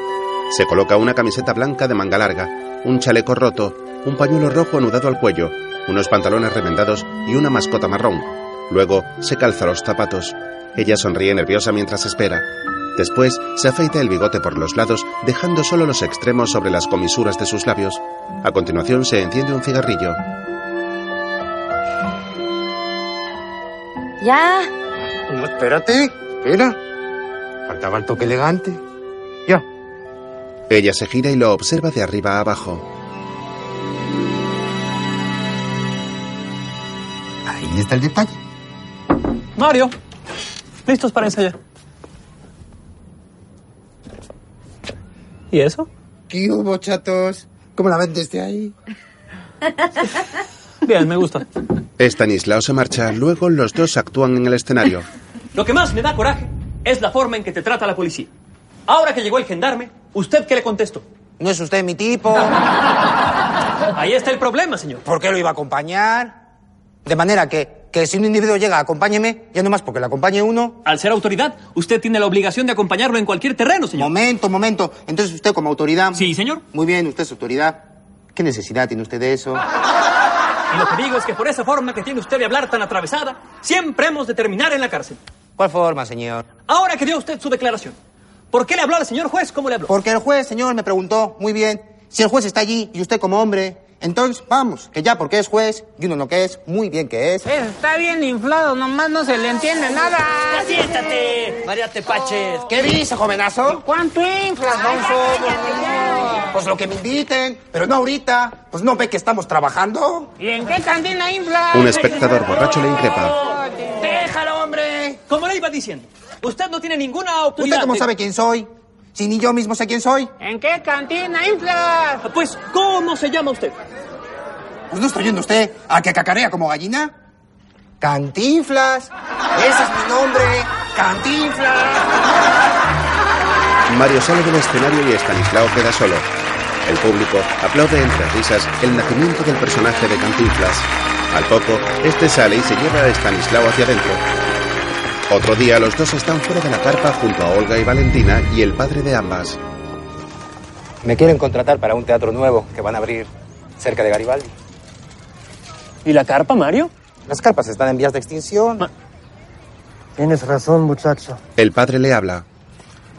Se coloca una camiseta blanca de manga larga, un chaleco roto, un pañuelo rojo anudado al cuello, unos pantalones remendados y una mascota marrón. Luego se calza los zapatos. Ella sonríe nerviosa mientras espera. Después se afeita el bigote por los lados, dejando solo los extremos sobre las comisuras de sus labios. A continuación se enciende un cigarrillo. Ya. No, espérate. Espera. Faltaba el toque elegante. Ya. Ella se gira y lo observa de arriba a abajo. Ahí está el detalle. Mario, listos para ensayar. ¿Y eso? ¿Qué hubo, chatos? ¿Cómo la ven desde ahí? Bien, me gusta. Stanislao se marcha, luego los dos actúan en el escenario. Lo que más me da coraje es la forma en que te trata la policía. Ahora que llegó el gendarme, ¿usted qué le contestó? No es usted mi tipo. Ahí está el problema, señor. ¿Por qué lo iba a acompañar? De manera que, que si un individuo llega, acompáñeme, ya no más porque le acompañe uno. Al ser autoridad, usted tiene la obligación de acompañarlo en cualquier terreno, señor. Momento, momento. Entonces usted como autoridad. Sí, señor. Muy bien, usted es autoridad. ¿Qué necesidad tiene usted de eso? Y lo que digo es que por esa forma que tiene usted de hablar tan atravesada, siempre hemos de terminar en la cárcel. ¿Cuál forma, señor? Ahora que dio usted su declaración, ¿Por qué le habló al señor juez? ¿Cómo le habló? Porque el juez, señor, me preguntó, muy bien, si el juez está allí y usted como hombre, entonces vamos, que ya porque es juez y uno no que es, muy bien que es. Está bien inflado, nomás no se le entiende nada. ¡Ya siéntate! María Tepaches. ¿Qué dice, jovenazo? ¿Cuánto inflas, Gonzo? Pues lo que me inviten, pero no ahorita. Pues no ve que estamos trabajando. ¿Y en qué cantina inflas? Un espectador borracho le increpa. Déjalo, hombre. Como le iba diciendo, usted no tiene ninguna oportunidad. ¿Usted cómo de- sabe quién soy? Si ni yo mismo sé quién soy. ¿En qué cantina inflas? Pues, ¿cómo se llama usted? Pues no está oyendo usted a que cacarea como gallina. Cantinflas. Ese es mi nombre. Cantinflas. Mario sale del escenario y Stanislao queda solo. El público aplaude entre risas el nacimiento del personaje de Cantinflas. Al poco, este sale y se lleva a Stanislao hacia adentro. Otro día, los dos están fuera de la carpa junto a Olga y Valentina y el padre de ambas. Me quieren contratar para un teatro nuevo que van a abrir cerca de Garibaldi. ¿Y la carpa, Mario? Las carpas están en vías de extinción. Tienes razón, muchacho. El padre le habla.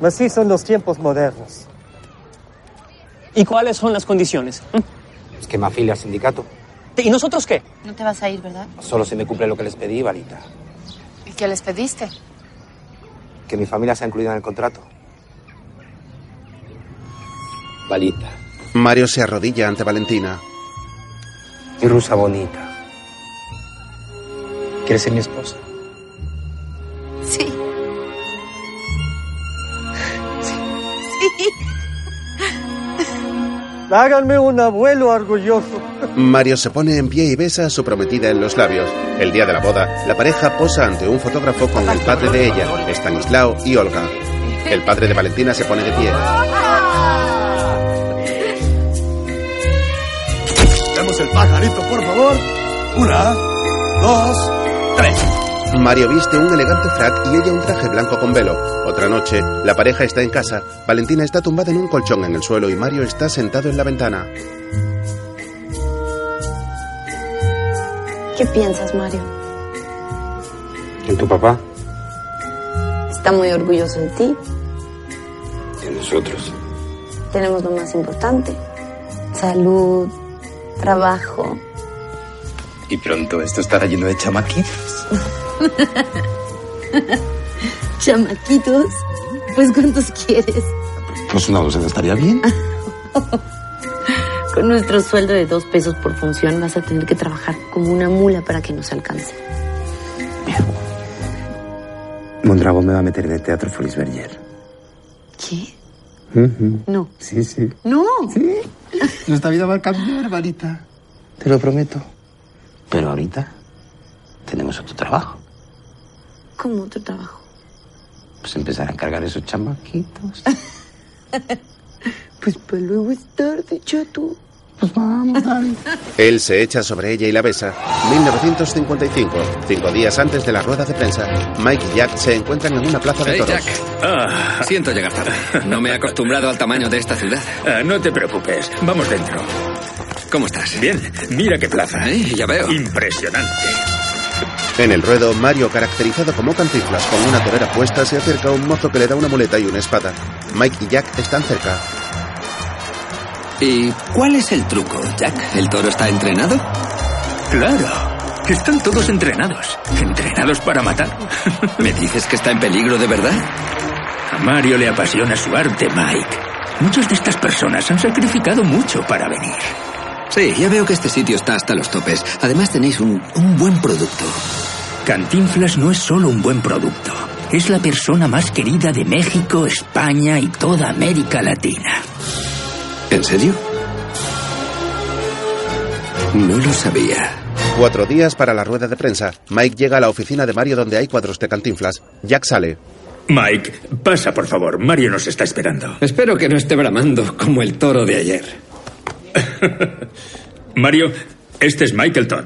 Así son los tiempos modernos. ¿Y cuáles son las condiciones? Es que me afilia al sindicato. ¿Y nosotros qué? No te vas a ir, ¿verdad? Solo si me cumple lo que les pedí, Valita. ¿Y qué les pediste? Que mi familia sea incluida en el contrato. Valita. Mario se arrodilla ante Valentina. Mi rusa bonita. ¿Quieres ser mi esposa? Háganme un abuelo orgulloso. Mario se pone en pie y besa a su prometida en los labios. El día de la boda, la pareja posa ante un fotógrafo con el padre de ella, Stanislao y Olga. El padre de Valentina se pone de pie. Demos el pajarito, por favor. Una, dos, tres. Mario viste un elegante frac y ella un traje blanco con velo. Otra noche, la pareja está en casa. Valentina está tumbada en un colchón en el suelo y Mario está sentado en la ventana. ¿Qué piensas, Mario? ¿En tu papá? Está muy orgulloso de ti. En nosotros. Tenemos lo más importante. Salud, trabajo. Y pronto esto estará lleno de chamaquitos. Chamaquitos. Pues ¿cuántos quieres? Pues una docena estaría bien. Con nuestro sueldo de dos pesos por función vas a tener que trabajar como una mula para que nos alcance. Mondragón me va a meter en el teatro Folisberger. ¿Qué? Ujú. No. Sí, sí. No. Sí. Nuestra vida va a cambiar, Valita. Te lo prometo. Pero ahorita tenemos otro trabajo. ¿Cómo otro trabajo? Pues empezar a encargar esos chamaquitos. Pues para luego es tarde, chato. Pues vamos, dale. Él se echa sobre ella y la besa. 1955, cinco días antes de la rueda de prensa, Mike y Jack se encuentran en una plaza de Hey, toros. Jack. Siento llegar tarde. No me he acostumbrado al tamaño de esta ciudad. Ah, no te preocupes, vamos dentro. ¿Cómo estás? Bien, mira qué plaza. Eh, ya veo. Impresionante. En el ruedo, Mario, caracterizado como cantiflas con una torera puesta, se acerca a un mozo que le da una muleta y una espada. Mike y Jack están cerca. ¿Y cuál es el truco, Jack? ¿El toro está entrenado? Claro, están todos entrenados. ¿Entrenados para matar? ¿Me dices que está en peligro de verdad? A Mario le apasiona su arte, Mike. Muchas de estas personas han sacrificado mucho para venir. Sí, ya veo que este sitio está hasta los topes. Además tenéis un, un buen producto. Cantinflas no es solo un buen producto. Es la persona más querida de México, España y toda América Latina. ¿En serio? No lo sabía. Cuatro días para la rueda de prensa. Mike llega a la oficina de Mario donde hay cuadros de cantinflas. Jack sale. Mike, pasa por favor. Mario nos está esperando. Espero que no esté bramando como el toro de ayer. Mario, este es Michael Todd.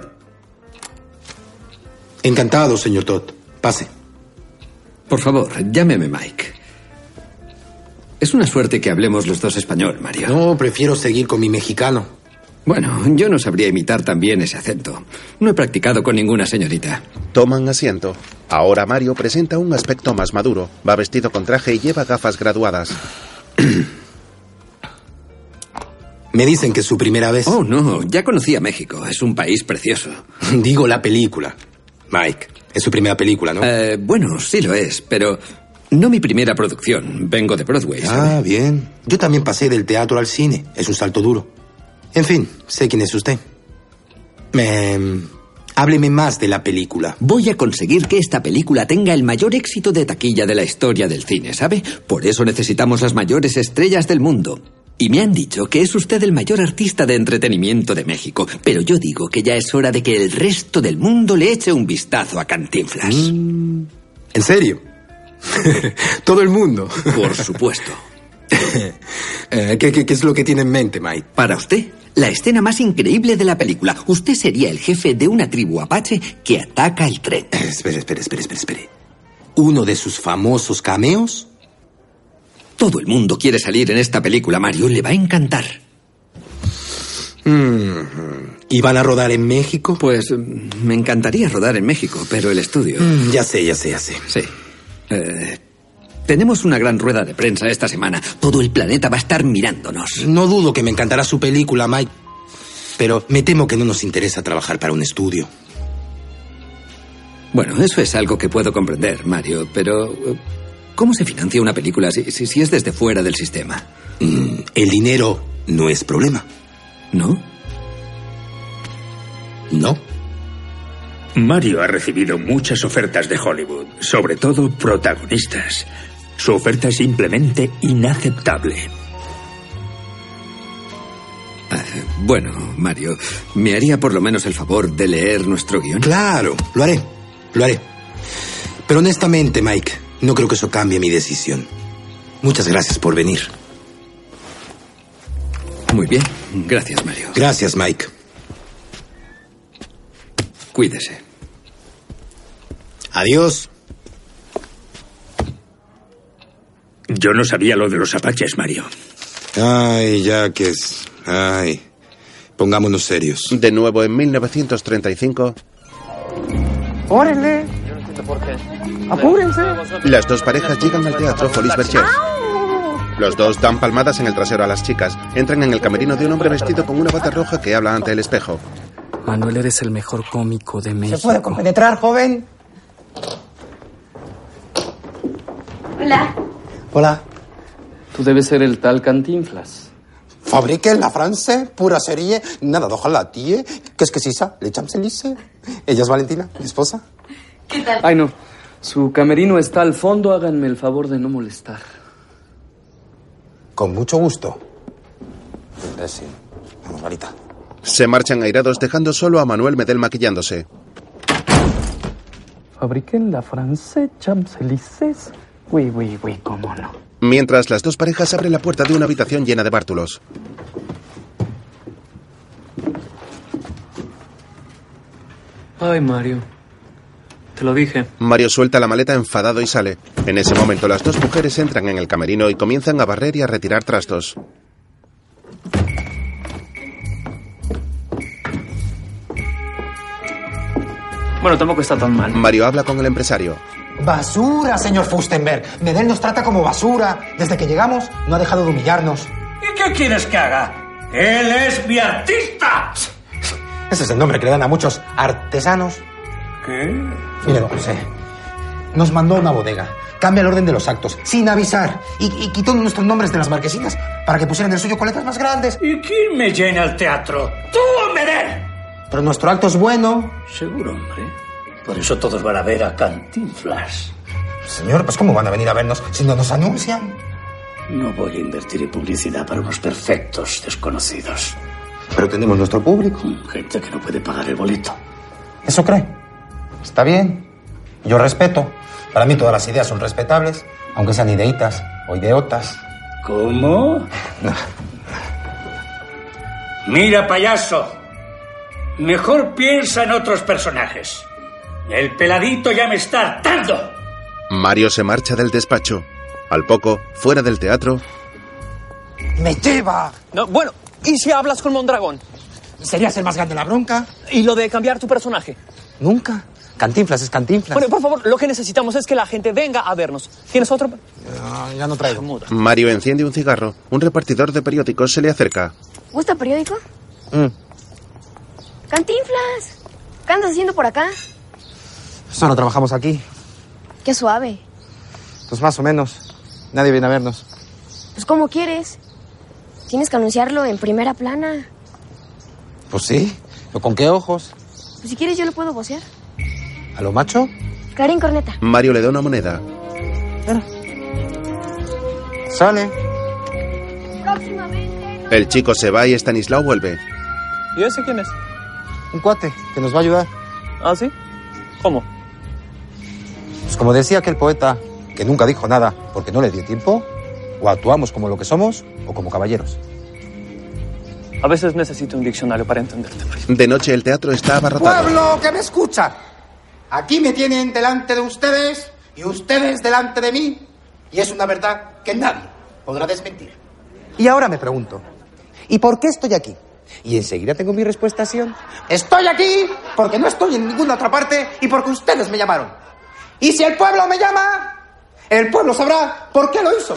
Encantado, señor Todd. Pase. Por favor, llámeme Mike. Es una suerte que hablemos los dos español, Mario. No, prefiero seguir con mi mexicano. Bueno, yo no sabría imitar también ese acento. No he practicado con ninguna señorita. Toman asiento. Ahora Mario presenta un aspecto más maduro. Va vestido con traje y lleva gafas graduadas. Me dicen que es su primera vez. Oh, no, ya conocí a México. Es un país precioso. Digo la película. Mike, es su primera película, ¿no? Eh, bueno, sí lo es, pero no mi primera producción. Vengo de Broadway. Ah, bien. Yo también pasé del teatro al cine. Es un salto duro. En fin, sé quién es usted. Me... Hábleme más de la película. Voy a conseguir que esta película tenga el mayor éxito de taquilla de la historia del cine, ¿sabe? Por eso necesitamos las mayores estrellas del mundo. Y me han dicho que es usted el mayor artista de entretenimiento de México, pero yo digo que ya es hora de que el resto del mundo le eche un vistazo a Cantinflas. ¿En serio? Todo el mundo. Por supuesto. Eh, ¿qué, qué, qué es lo que tiene en mente, Mike? Para usted, la escena más increíble de la película. Usted sería el jefe de una tribu apache que ataca el tren. Espere, espere, espere, espere, espere. ¿Uno de sus famosos cameos? Todo el mundo quiere salir en esta película, Mario. Le va a encantar. Mm, ¿Y van a rodar en México? Pues mm, me encantaría rodar en México, pero el estudio. Mm, ya sé, ya sé, ya sé. Sí. Eh, tenemos una gran rueda de prensa esta semana. Todo el planeta va a estar mirándonos. No dudo que me encantará su película, Mike. Pero me temo que no nos interesa trabajar para un estudio. Bueno, eso es algo que puedo comprender, Mario, pero eh, ¿cómo se financia una película si, si, si es desde fuera del sistema? Mm, el dinero no es problema. ¿No? No. Mario ha recibido muchas ofertas de Hollywood, sobre todo protagonistas. Su oferta es simplemente inaceptable. Ah, bueno, Mario, ¿me haría por lo menos el favor de leer nuestro guion? Claro, lo haré. Lo haré. Pero honestamente, Mike, no creo que eso cambie mi decisión. Muchas gracias por venir. Muy bien. Gracias, Mario. Gracias, Mike. Cuídese. Adiós. Yo no sabía lo de los apaches, Mario. Ay, Jaques. Ay. Pongámonos serios. De nuevo en 1935, ¡Órale! ¡Apúrense! las dos parejas llegan al teatro Folies Berger. Los dos dan palmadas en el trasero a las chicas. Entran en el camerino de un hombre vestido con una bata roja que habla ante el espejo. Manuel, eres el mejor cómico de ¿Se México. puede compenetrar, joven? Hola. Hola. Tú debes ser el tal Cantinflas. Fabrique la France, pura serie, nada d'ojalá, tie. Qu'est-ce que c'est ça? Le Champs-Élysées? Ella es Valentina, mi esposa. ¿Qué tal? Ay, no. Su camerino está al fondo. Háganme el favor de no molestar. Con mucho gusto. Sí. Vamos, Marita. Se marchan airados dejando solo a Manuel Medel maquillándose. Fabriquen la France Champs-Élysées. Oui, oui, oui, cómo no. Mientras las dos parejas abren la puerta de una habitación llena de bártulos. Ay, Mario. Te lo dije. Mario suelta la maleta enfadado y sale. En ese momento las dos mujeres entran en el camerino y comienzan a barrer y a retirar trastos. Bueno, tampoco está tan mal. Mario habla con el empresario. Basura, señor Fustenberg. Medel nos trata como basura. Desde que llegamos, no ha dejado de humillarnos. ¿Y qué quieres que haga? ¡Él es mi artista! Ese es el nombre que le dan a muchos artesanos. ¿Qué? Mire, don José. Nos mandó a una bodega. Cambia el orden de los actos, sin avisar. Y, y quitó nuestros nombres de las marquesinas para que pusieran el suyo con letras más grandes. ¿Y quién me llena el teatro? ¡Tú, Medel! Pero nuestro acto es bueno. Seguro, hombre. Por eso todos van a ver a Cantinflas. Señor, pues ¿cómo van a venir a vernos si no nos anuncian? No voy a invertir en publicidad para unos perfectos desconocidos. Pero tenemos nuestro público. Gente que no puede pagar el boleto. ¿Eso cree? Está bien. Yo respeto. Para mí todas las ideas son respetables, aunque sean ideitas o ideotas. ¿Cómo? Mira, payaso. Mejor piensa en otros personajes. El peladito ya me está hartando. Mario se marcha del despacho. Al poco, fuera del teatro, ¡Me lleva! No, bueno, ¿y si hablas con Mondragón? ¿Sería ser más grande la bronca? ¿Y lo de cambiar tu personaje? Nunca. Cantinflas es cantinflas. Bueno, por favor, lo que necesitamos es que la gente venga a vernos. ¿Tienes otro? No, ya no traigo. Mario enciende un cigarro. Un repartidor de periódicos se le acerca. ¿Gusta periódico? Mm. Cantinflas. ¿Qué andas haciendo por acá? Solo trabajamos aquí. Qué suave. Pues más o menos. Nadie viene a vernos. Pues como quieres. Tienes que anunciarlo en primera plana. Pues sí. ¿Pero con qué ojos? Pues si quieres yo lo puedo vocear. ¿A lo macho? Clarín Corneta. Mario le da una moneda. Sale. Próximamente. El chico se va y Stanislao vuelve. ¿Y ese quién es? Un cuate que nos va a ayudar. ¿Ah, sí? ¿Cómo? Pues como decía aquel poeta, que nunca dijo nada porque no le dio tiempo, o actuamos como lo que somos o como caballeros. A veces necesito un diccionario para entenderte. De noche el teatro está abarrotado. ¡Pueblo que me escucha! Aquí me tienen delante de ustedes y ustedes delante de mí. Y es una verdad que nadie podrá desmentir. Y ahora me pregunto, ¿y por qué estoy aquí? Y enseguida tengo mi respuesta, Sion. Estoy aquí porque no estoy en ninguna otra parte y porque ustedes me llamaron. Y si el pueblo me llama, el pueblo sabrá por qué lo hizo.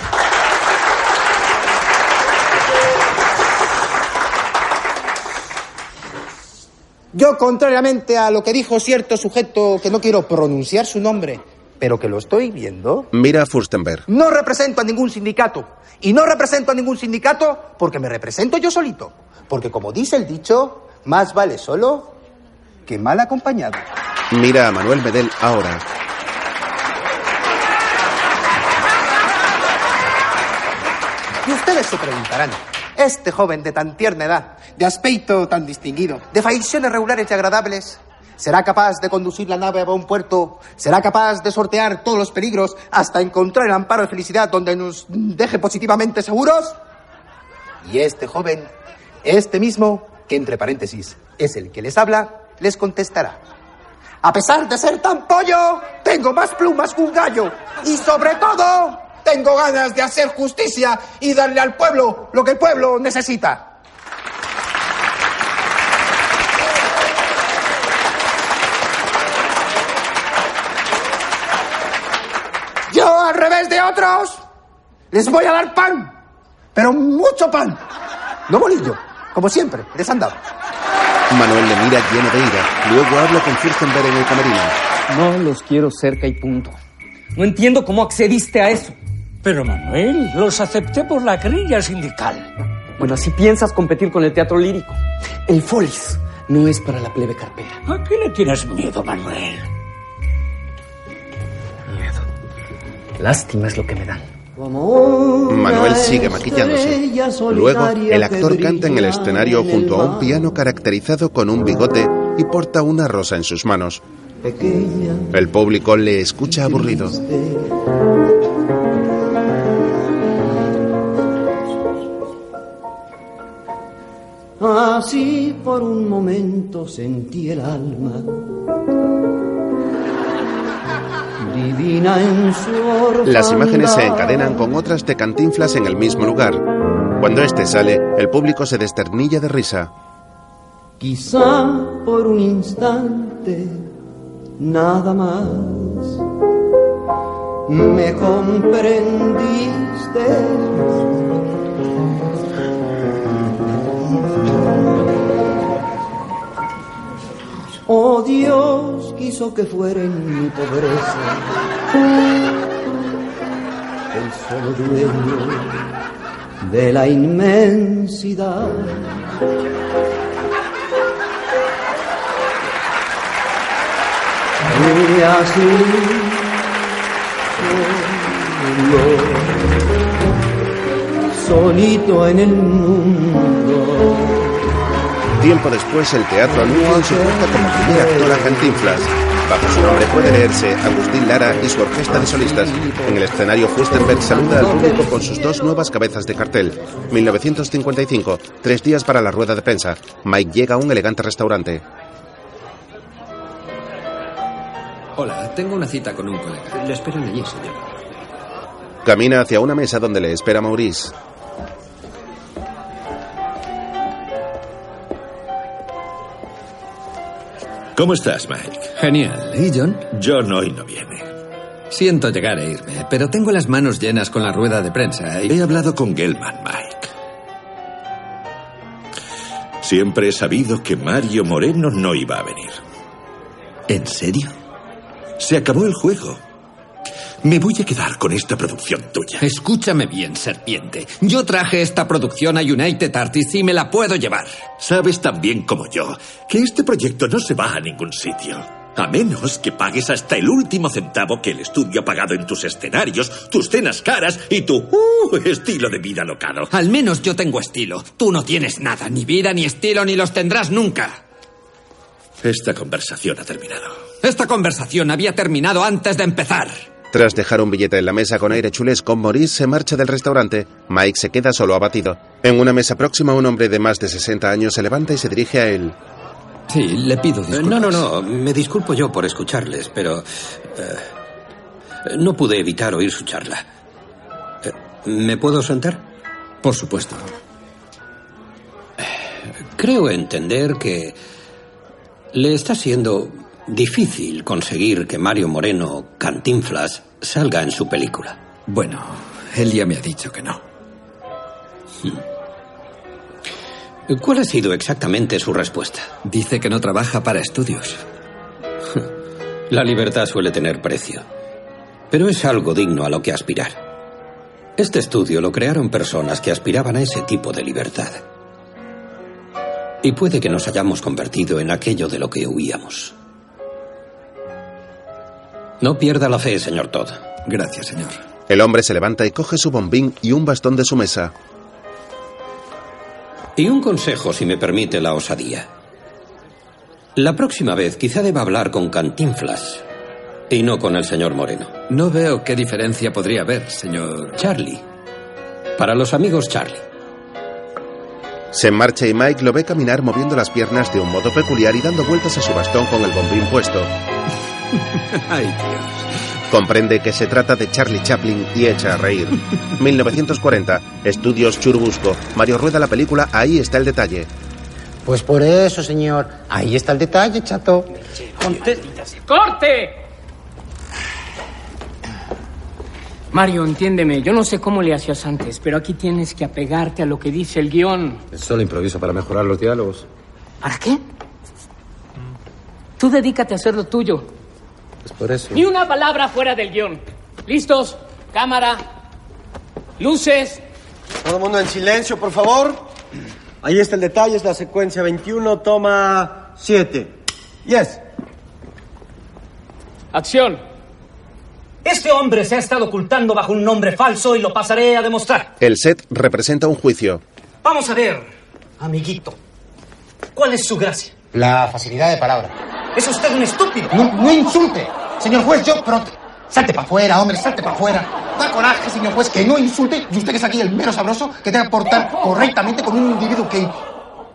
Yo, contrariamente a lo que dijo cierto sujeto que no quiero pronunciar su nombre, pero que lo estoy viendo, Mira a Furstenberg. no represento a ningún sindicato. Y no represento a ningún sindicato porque me represento yo solito. Porque como dice el dicho, más vale solo que mal acompañado. Mira a Manuel Medel ahora. Y ustedes se preguntarán, este joven de tan tierna edad, de aspecto tan distinguido, de facciones regulares y agradables, ¿será capaz de conducir la nave a buen puerto? ¿Será capaz de sortear todos los peligros hasta encontrar el amparo de felicidad donde nos deje positivamente seguros? Y este joven, este mismo, que entre paréntesis es el que les habla, les contestará. A pesar de ser tan pollo, tengo más plumas que un gallo. Y sobre todo, tengo ganas de hacer justicia y darle al pueblo lo que el pueblo necesita. Yo, al revés de otros, les voy a dar pan, pero mucho pan. No bolillo, como siempre, desandado. Manuel le mira lleno de ira. Luego habla con Furstenberg en el camerino. No los quiero cerca y punto. No entiendo cómo accediste a eso. Pero Manuel, los acepté por la grilla sindical. Bueno, así piensas competir con el teatro lírico. El Folis no es para la plebe carpera. ¿A qué le tienes miedo, Manuel? Lástima es lo que me dan. Manuel sigue maquillándose. Luego, el actor canta en el escenario junto a un piano caracterizado con un bigote y porta una rosa en sus manos. El público le escucha aburrido. Así por un momento sentí el alma divina en su orfandad. Las imágenes se encadenan con otras de Cantinflas en el mismo lugar. Cuando este sale, el público se desternilla de risa. Quizá por un instante, nada más, me comprendiste. Oh Dios quiso que fuera en mi pobreza el solo dueño de la inmensidad. Y así solo, solito en el mundo. Tiempo después, el teatro anuncia en su puerta como primer actor a Cantinflas. Bajo su nombre puede leerse Agustín Lara y su orquesta de solistas. En el escenario, Fustenberg saluda al público con sus dos nuevas cabezas de cartel. 1955, tres días para la rueda de prensa. Mike llega a un elegante restaurante. Hola, tengo una cita con un colega. Le esperan allí, señor. Camina hacia una mesa donde le espera Maurice. ¿Cómo estás, Mike? Genial. ¿Y John? John hoy no viene. Siento llegar a irme, pero tengo las manos llenas con la rueda de prensa. Y... He hablado con Gelman, Mike. Siempre he sabido que Mario Moreno no iba a venir. ¿En serio? Se acabó el juego. Me voy a quedar con esta producción tuya. Escúchame bien, serpiente. Yo traje esta producción a United Artists y me la puedo llevar. Sabes tan bien como yo que este proyecto no se va a ningún sitio. A menos que pagues hasta el último centavo que el estudio ha pagado en tus escenarios, tus cenas caras y tu uh, estilo de vida locado. Al menos yo tengo estilo. Tú no tienes nada, ni vida, ni estilo, ni los tendrás nunca. Esta conversación ha terminado. Esta conversación había terminado antes de empezar. Tras dejar un billete en la mesa con aire chulesco, Maurice se marcha del restaurante. Mike se queda solo abatido. En una mesa próxima, un hombre de más de 60 años se levanta y se dirige a él. Sí, le pido disculpas. No, no, no. Me disculpo yo por escucharles, pero. eh, no pude evitar oír su charla. Eh, ¿Me puedo sentar? Por supuesto. Creo entender que le está siendo difícil conseguir que Mario Moreno Cantinflas salga en su película. Bueno, él ya me ha dicho que no. ¿Cuál ha sido exactamente su respuesta? Dice que no trabaja para estudios. La libertad suele tener precio, pero es algo digno a lo que aspirar. Este estudio lo crearon personas que aspiraban a ese tipo de libertad. Y puede que nos hayamos convertido en aquello de lo que huíamos. No pierda la fe, señor Todd. Gracias, señor. El hombre se levanta y coge su bombín y un bastón de su mesa. Y un consejo, si me permite la osadía. La próxima vez quizá deba hablar con Cantinflas y no con el señor Moreno. No veo qué diferencia podría haber, señor. Charlie. Para los amigos Charlie. Se marcha y Mike lo ve caminar moviendo las piernas de un modo peculiar y dando vueltas a su bastón con el bombín puesto. Ay, Dios. Comprende que se trata de Charlie Chaplin y echa a reír. 1940. Estudios Churubusco. Mario rueda la película Ahí está el detalle. Pues por eso, señor. Ahí está el detalle, chato. ¡Corte! Mario, entiéndeme, yo no sé cómo le hacías antes, pero aquí tienes que apegarte a lo que dice el guion. Solo improviso para mejorar los diálogos. ¿Para qué? Tú dedícate a hacer lo tuyo. Es por eso. Ni una palabra fuera del guion. ¿Listos? Cámara. Luces. Todo el mundo en silencio, por favor. Ahí está el detalle, es la secuencia 21, toma 7. Yes. Acción. Este hombre se ha estado ocultando bajo un nombre falso y lo pasaré a demostrar. El set representa un juicio. Vamos a ver, amiguito. ¿Cuál es su gracia? La facilidad de palabra. Es usted un estúpido. No, no insulte. Señor juez, yo, pero... Salte para afuera, hombre, salte para afuera. Da coraje, señor juez, que no insulte. Y usted que es aquí el mero sabroso, que debe portar correctamente con un individuo que...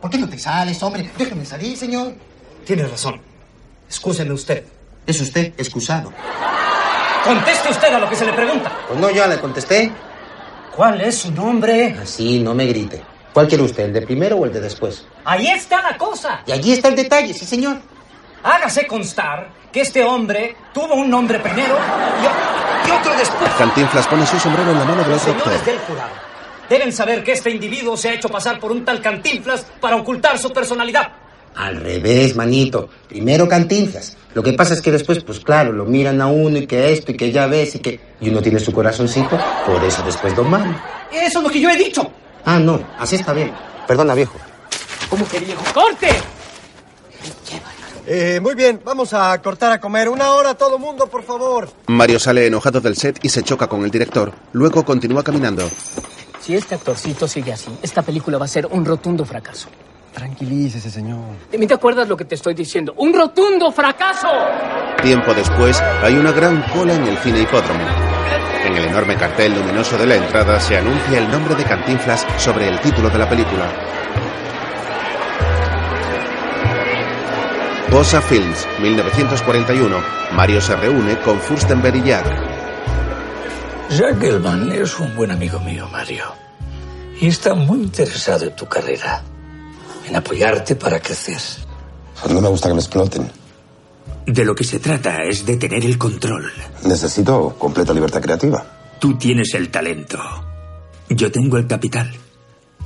¿Por qué no te sales, hombre? Déjeme salir, señor. Tiene razón. Excúseme usted. Es usted excusado. Conteste usted a lo que se le pregunta. Pues no, ya le contesté. ¿Cuál es su nombre? Así, no me grite. ¿Cuál quiere usted, el de primero o el de después? Ahí está la cosa. Y allí está el detalle, sí, señor. Hágase constar que este hombre tuvo un nombre primero y, y otro después. Cantinflas pone su sombrero en la mano del otro. Señores del jurado, deben saber que este individuo se ha hecho pasar por un tal Cantinflas para ocultar su personalidad. Al revés, manito. Primero cantinflas. Lo que pasa es que después, pues claro, lo miran a uno y que esto y que ya ves y que... Y uno tiene su corazoncito, por eso después don Mario. Eso es lo que yo he dicho. Ah, no, así está bien. Perdona, viejo. ¿Cómo que viejo? ¡Corte! Eh, muy bien, vamos a cortar a comer. Una hora todo mundo, por favor. Mario sale enojado del set y se choca con el director. Luego continúa caminando. Si este actorcito sigue así, esta película va a ser un rotundo fracaso. Tranquilícese, señor. ¿De mí te acuerdas lo que te estoy diciendo? ¡Un rotundo fracaso! Tiempo después, hay una gran cola en el cine hipódromo. En el enorme cartel luminoso de la entrada se anuncia el nombre de Cantinflas sobre el título de la película. Bosa Films, 1941. Mario se reúne con Furstenberg y Jack. Jack Gelman es un buen amigo mío, Mario. Y está muy interesado en tu carrera. En apoyarte para crecer. No me gusta que me exploten. De lo que se trata es de tener el control. Necesito completa libertad creativa. Tú tienes el talento. Yo tengo el capital.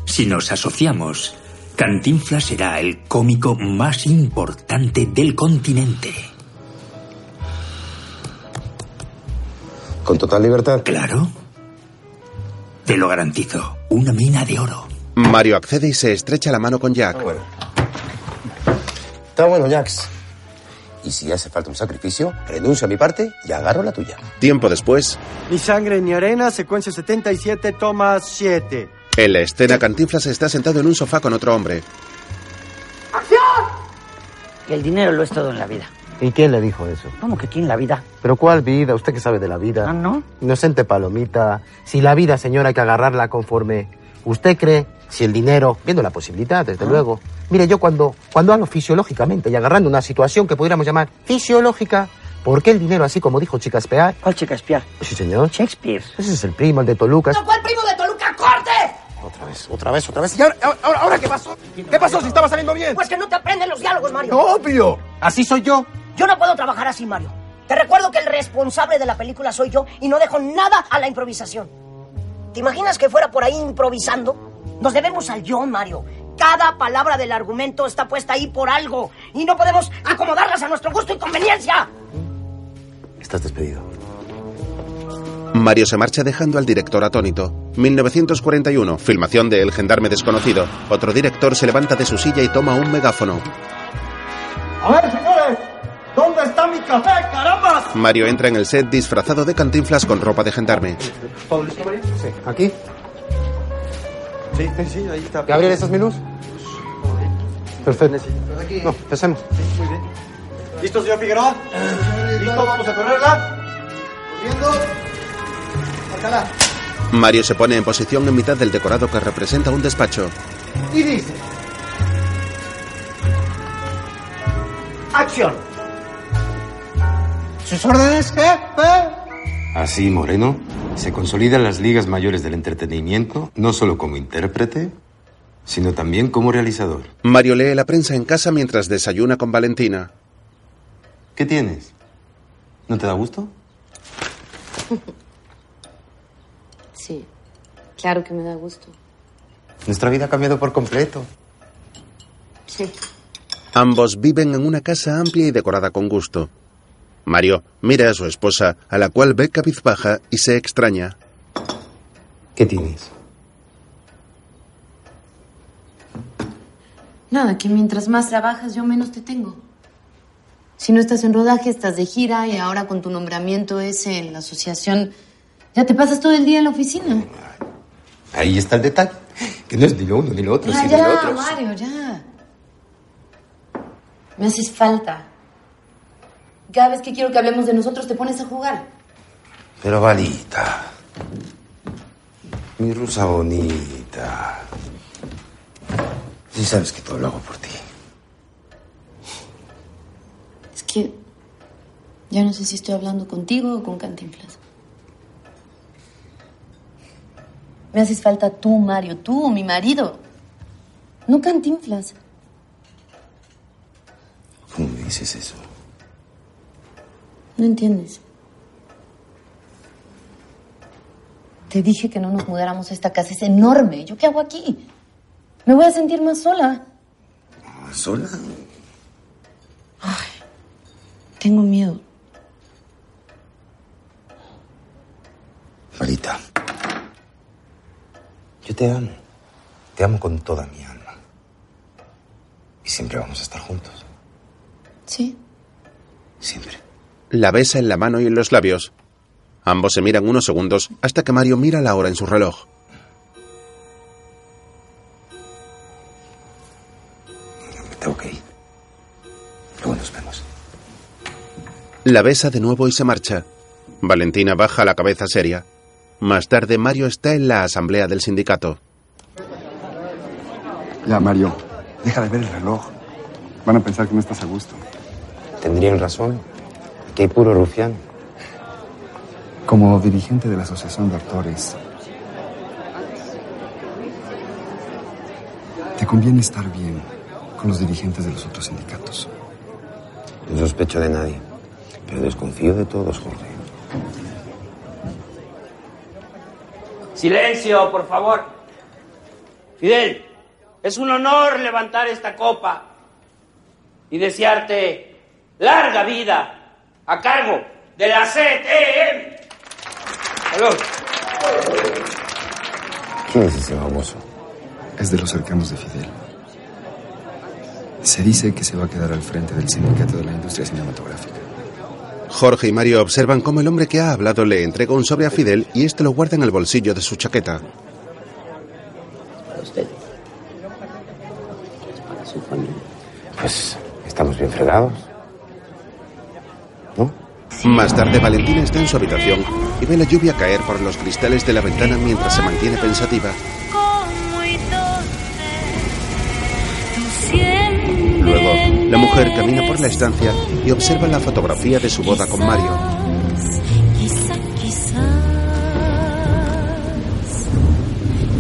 Si nos asociamos, Cantinflas será el cómico más importante del continente. ¿Con total libertad? Claro. Te lo garantizo. Una mina de oro. Mario accede y se estrecha la mano con Jack. Está bueno, Jax. Y si hace falta un sacrificio, renuncio a mi parte y agarro la tuya. Tiempo después, Ni sangre ni arena, secuencia 77, toma 7. En la escena Cantinflas está sentado en un sofá con otro hombre. Que el dinero lo es todo en la vida. ¿Y quién le dijo eso? ¿Cómo que quién la vida? ¿Pero cuál vida? ¿Usted que sabe de la vida? Ah, ¿no? Inocente palomita. Si la vida, señora, hay que agarrarla conforme usted cree, si el dinero, viendo la posibilidad, desde luego. Mire, yo cuando, cuando hablo fisiológicamente y agarrando una situación que pudiéramos llamar fisiológica, ¿por qué el dinero, así como dijo Chicaspear? ¿Cuál Chicaspear? Sí, señor. Shakespeare. Ese es el primo, el de Toluca. ¿Cuál primo de Toluca? ¡Corte! Otra vez, otra vez, otra vez. ¿Y ahora, ahora, ahora qué pasó? ¿Qué pasó si estaba saliendo bien? Pues que no te aprenden los diálogos, Mario. Obvio. Así soy yo. Yo no puedo trabajar así, Mario. Te recuerdo que el responsable de la película soy yo y no dejo nada a la improvisación. ¿Te imaginas que fuera por ahí improvisando? Nos debemos al guion, Mario. Cada palabra del argumento está puesta ahí por algo y no podemos acomodarlas a nuestro gusto y conveniencia. Estás despedido. Mario se marcha dejando al director atónito. 1941, filmación de El gendarme desconocido. Otro director se levanta de su silla y toma un megáfono. A ver, señores, ¿dónde está mi café, caramba? Mario entra en el set disfrazado de cantinflas con ropa de gendarme. ¿Todo listo, María? Sí. ¿Aquí? Sí, sí, sí, ahí está. ¿Gabriel, esa es mi luz? Perfecto. No, empecemos. Muy bien. ¿Listo, señor Figueroa? ¿Listo? Vamos a correrla. Corriendo. Mario se pone en posición en mitad del decorado que representa un despacho. Y dice. Acción. ¿Sus órdenes, jefe? Así, Moreno, se consolidan las ligas mayores del entretenimiento, no solo como intérprete, sino también como realizador. Mario lee la prensa en casa mientras desayuna con Valentina. ¿Qué tienes? ¿No te da gusto? Sí, claro que me da gusto. Nuestra vida ha cambiado por completo. Sí. Ambos viven en una casa amplia y decorada con gusto. Mario mira a su esposa, a la cual ve cabizbaja y se extraña. ¿Qué tienes? Nada, que mientras más trabajas yo menos te tengo. Si no estás en rodaje, estás de gira y ahora con tu nombramiento ese en la asociación, ya te pasas todo el día en la oficina. Ahí está el detalle. Que no es ni lo uno ni lo otro, Ya, sino lo ya, otro. Mario, ya. Me haces falta. Cada vez que quiero que hablemos de nosotros te pones a jugar. Pero Valita. Mi rusa bonita. Sí sabes que todo lo hago por ti. Es que ya no sé si estoy hablando contigo o con Cantinflas. Me haces falta tú, Mario, tú, mi marido. No Cantinflas. ¿Cómo me dices eso? No entiendes. Te dije que no nos mudáramos a esta casa. Es enorme. ¿Yo qué hago aquí? Me voy a sentir más sola. ¿Sola? Tengo miedo. Valita. Yo te amo. Te amo con toda mi alma. Y siempre vamos a estar juntos. Sí. Siempre. La besa en la mano y en los labios. Ambos se miran unos segundos hasta que Mario mira la hora en su reloj. Me tengo que ir. Luego nos vemos. La besa de nuevo y se marcha. Valentina baja la cabeza seria. Más tarde, Mario está en la asamblea del sindicato. Ya, Mario, deja de ver el reloj. Van a pensar que no estás a gusto. Tendrían razón. Aquí hay puro rufián. Como dirigente de la Asociación de Actores, te conviene estar bien con los dirigentes de los otros sindicatos. No sospecho de nadie, pero desconfío de todos, Jorge. Silencio, por favor. Fidel, es un honor levantar esta copa y desearte larga vida a cargo de la CTM. Salud. ¿Quién es ese baboso? Es de los cercanos de Fidel. Se dice que se va a quedar al frente del sindicato de la industria cinematográfica. Jorge y Mario observan cómo el hombre que ha hablado le entrega un sobre a Fidel y este lo guarda en el bolsillo de su chaqueta. Para usted. Es para su familia. Pues estamos bien fregados. Más tarde, Valentina está en su habitación y ve la lluvia caer por los cristales de la ventana mientras se mantiene pensativa. La mujer camina por la estancia y observa la fotografía de su boda con Mario. Quizá, quizás.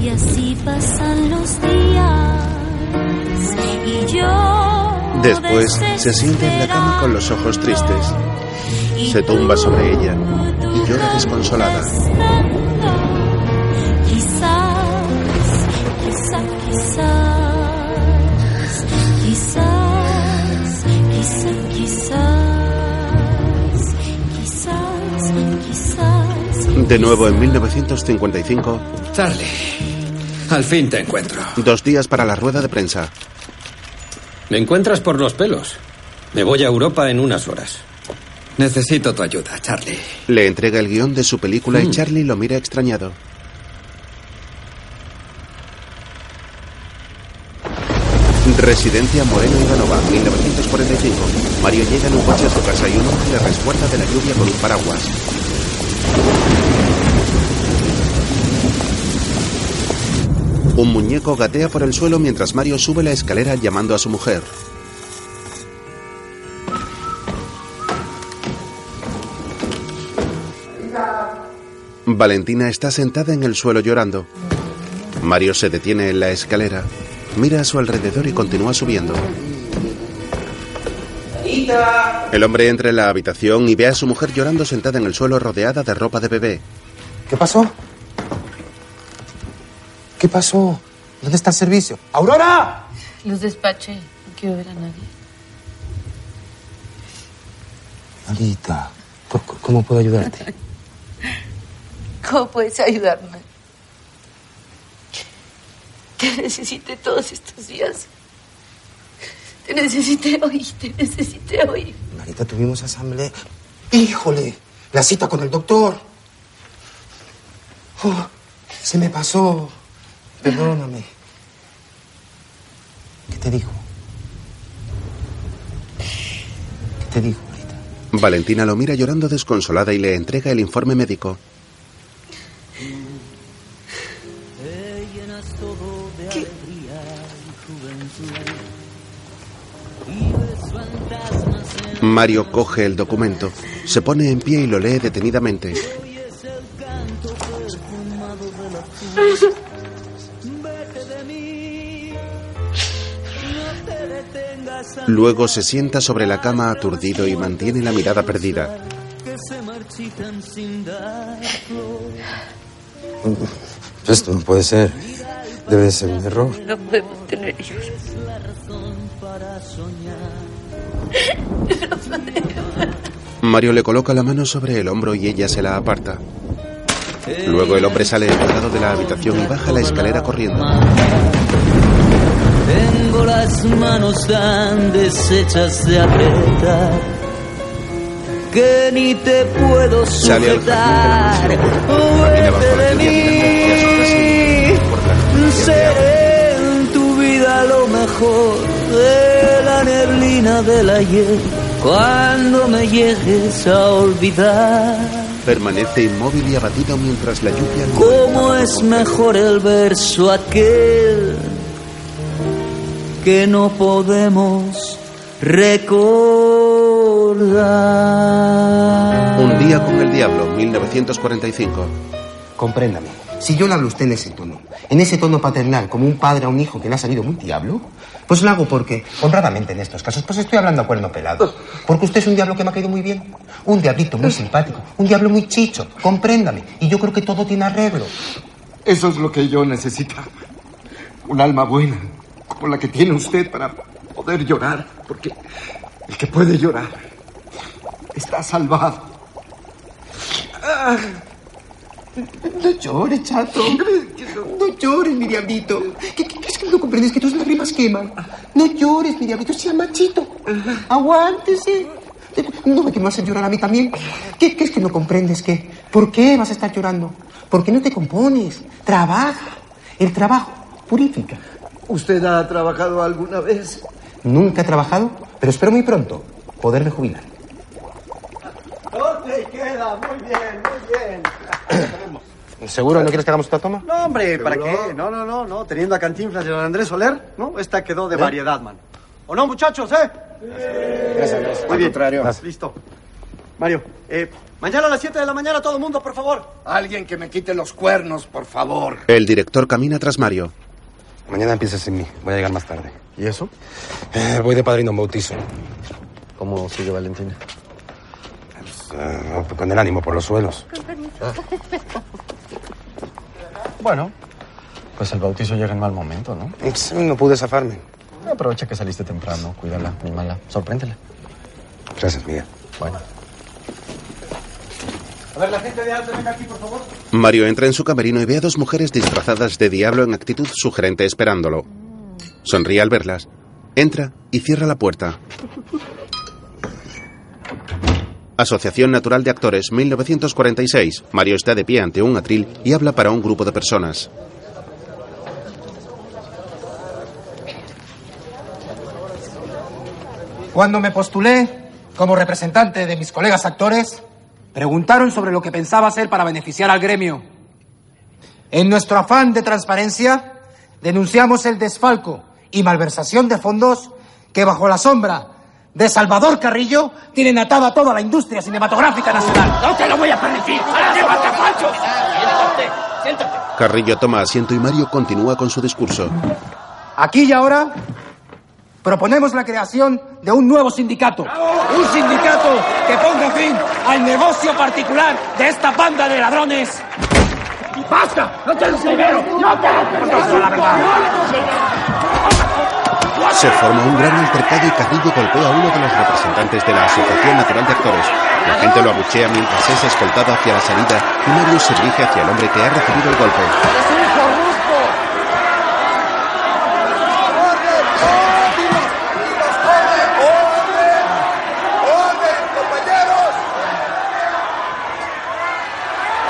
Y así pasan los días. Y yo. Después, se sienta en la cama con los ojos tristes. Se tumba sobre ella y llora desconsolada. De nuevo en 1955. Charlie, al fin te encuentro. Dos días para la rueda de prensa. Me encuentras por los pelos. Me voy a Europa en unas horas. Necesito tu ayuda, Charlie. Le entrega el guion de su película y Mm. Charlie lo mira extrañado. Residencia Moreno Ivanova, 1945. Mario llega en un coche a su casa y un hombre le resguarda de la lluvia con un paraguas. Un muñeco gatea por el suelo mientras Mario sube la escalera llamando a su mujer. Valentina está sentada en el suelo llorando. Mario se detiene en la escalera, mira a su alrededor y continúa subiendo. El hombre entra en la habitación y ve a su mujer llorando sentada en el suelo rodeada de ropa de bebé. ¿Qué pasó? ¿Qué pasó? ¿Dónde está el servicio? ¡Aurora! Los despaché. No quiero ver a nadie. Marita, ¿cómo, cómo puedo ayudarte? ¿Cómo puedes ayudarme? Te necesité todos estos días. Te necesité hoy, te necesité hoy. Marita, tuvimos asamblea. ¡Híjole! La cita con el doctor. Oh, se me pasó. Perdóname. ¿Qué te dijo? ¿Qué te dijo? Valentina lo mira llorando desconsolada y le entrega el informe médico. Mario coge el documento, se pone en pie y lo lee detenidamente. Luego se sienta sobre la cama aturdido y mantiene la mirada perdida. Esto no puede ser. Debe de ser un error. No podemos tener hijos. Mario le coloca la mano sobre el hombro y ella se la aparta. Luego el hombre sale enfadado de la habitación y baja la escalera corriendo. Tengo las manos tan deshechas de apretar que ni te puedo sujetar. Su casa y Seré en tu vida lo mejor de la neblina del ayer cuando me llegues a olvidar. Permanece inmóvil y abatido mientras la lluvia lo ¿Cómo es mejor el verso aquel que no podemos recordar? Un día con el diablo, 1945. Compréndame. si yo le hablo a usted en ese tono, en ese tono paternal, como un padre a un hijo que le ha salido muy diablo, pues lo hago porque, honradamente en estos casos, pues estoy hablando a cuerno pelado. Porque usted es un diablo que me ha caído muy bien. Un diablito muy simpático, un diablo muy chicho, compréndame. Y yo creo que todo tiene arreglo. Eso es lo que yo necesitaba. Un alma buena, como la que tiene usted para poder llorar. Porque el que puede llorar está salvado. Ah. No llores, chato. No llores, mi diablito. ¿Qué, qué, qué es que no comprendes que tus lágrimas queman? No llores, mi diablito, sea machito. Aguántese. No me que me vas a llorar a mí también. ¿Qué, qué es que no comprendes qué? ¿Por qué vas a estar llorando? ¿Por qué no te compones? Trabaja. El trabajo purifica. ¿Usted ha trabajado alguna vez? Nunca he trabajado, pero espero muy pronto poderme jubilar. Te queda, muy bien, muy bien. ¿Seguro no quieres que hagamos otra toma? No, hombre, ¿para qué? No, no, no, no. Teniendo a Cantinflas y a don Andrés Soler, ¿no? Esta quedó de ¿Eh? variedad, man. ¿O no, muchachos, eh? Gracias, Andrés. Muy bien. contrario. Listo. Mario, eh, mañana a las 7 de la mañana todo el mundo, por favor. Alguien que me quite los cuernos, por favor. El director camina tras Mario. Mañana empiezas sin mí. Voy a llegar más tarde. ¿Y eso? Eh, voy de padrino a un bautizo. ¿Cómo sigue Valentina? Eh, con el ánimo por los suelos. Bueno, pues el bautizo llega en mal momento, ¿no? Sí, No pude zafarme. Aprovecha que saliste temprano, cuídala, mala, sorpréndela. Gracias, Miguel. Bueno. A ver, la gente de alto, venga aquí, por favor. Mario entra en su camerino y ve a dos mujeres disfrazadas de diablo en actitud sugerente esperándolo. Sonríe al verlas. Entra y cierra la puerta. Asociación Natural de Actores, 1946. Mario está de pie ante un atril y habla para un grupo de personas. Cuando me postulé como representante de mis colegas actores, preguntaron sobre lo que pensaba hacer para beneficiar al gremio. En nuestro afán de transparencia, denunciamos el desfalco y malversación de fondos que bajo la sombra de Salvador Carrillo tienen atada toda la industria cinematográfica nacional. ¡No te lo voy a permitir! Siéntate, siéntate. Carrillo toma asiento y Mario continúa con su discurso. Aquí y ahora proponemos la creación de un nuevo sindicato. Un sindicato que ponga fin al negocio particular de esta banda de ladrones. ¡Basta! ¡No te primero! ¡No te! Se forma un gran altercado y Carrillo golpea a uno de los representantes de la Asociación Natural de Actores. La gente lo abuchea mientras es escoltado hacia la salida y Mario se dirige hacia el hombre que ha recibido el golpe.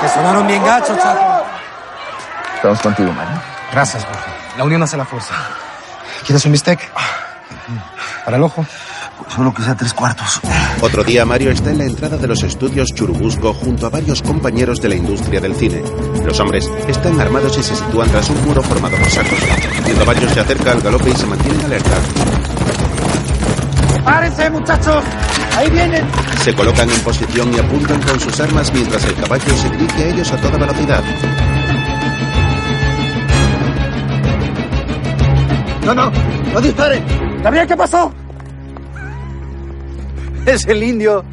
Te sonaron bien gachos, chato. Estamos contigo, Mario. Gracias, Jorge. La unión hace la fuerza. ¿Quieres un bistec? ¿Para el ojo? Solo que sea tres cuartos. Otro día Mario está en la entrada de los estudios Churubusco junto a varios compañeros de la industria del cine. Los hombres están armados y se sitúan tras un muro formado por sacos. El caballo se acerca al galope y se mantiene alerta. ¡Párense, muchachos! ¡Ahí vienen! Se colocan en posición y apuntan con sus armas mientras el caballo se dirige a ellos a toda velocidad. No, no, no disparen. Gabriel, ¿qué pasó? Es el indio.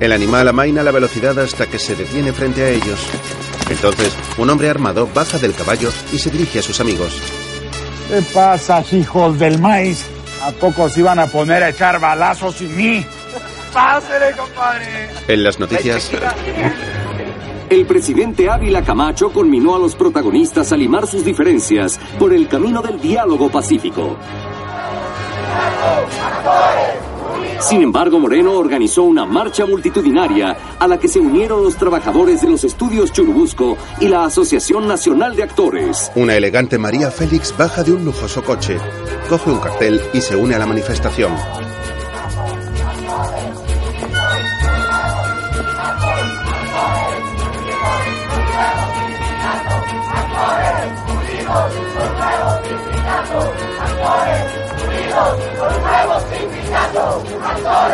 El animal amaina la velocidad hasta que se detiene frente a ellos. Entonces, un hombre armado baja del caballo y se dirige a sus amigos. ¿Qué pasa, hijos del maíz? ¿A poco se iban a poner a echar balazos sin mí? Pásele, compadre. En las noticias, El presidente Ávila Camacho conminó a los protagonistas a limar sus diferencias por el camino del diálogo pacífico. Sin embargo, Moreno organizó una marcha multitudinaria a la que se unieron los trabajadores de los estudios Churubusco y la Asociación Nacional de Actores. una elegante María Félix baja de un lujoso coche, coge un cartel y se une a la manifestación.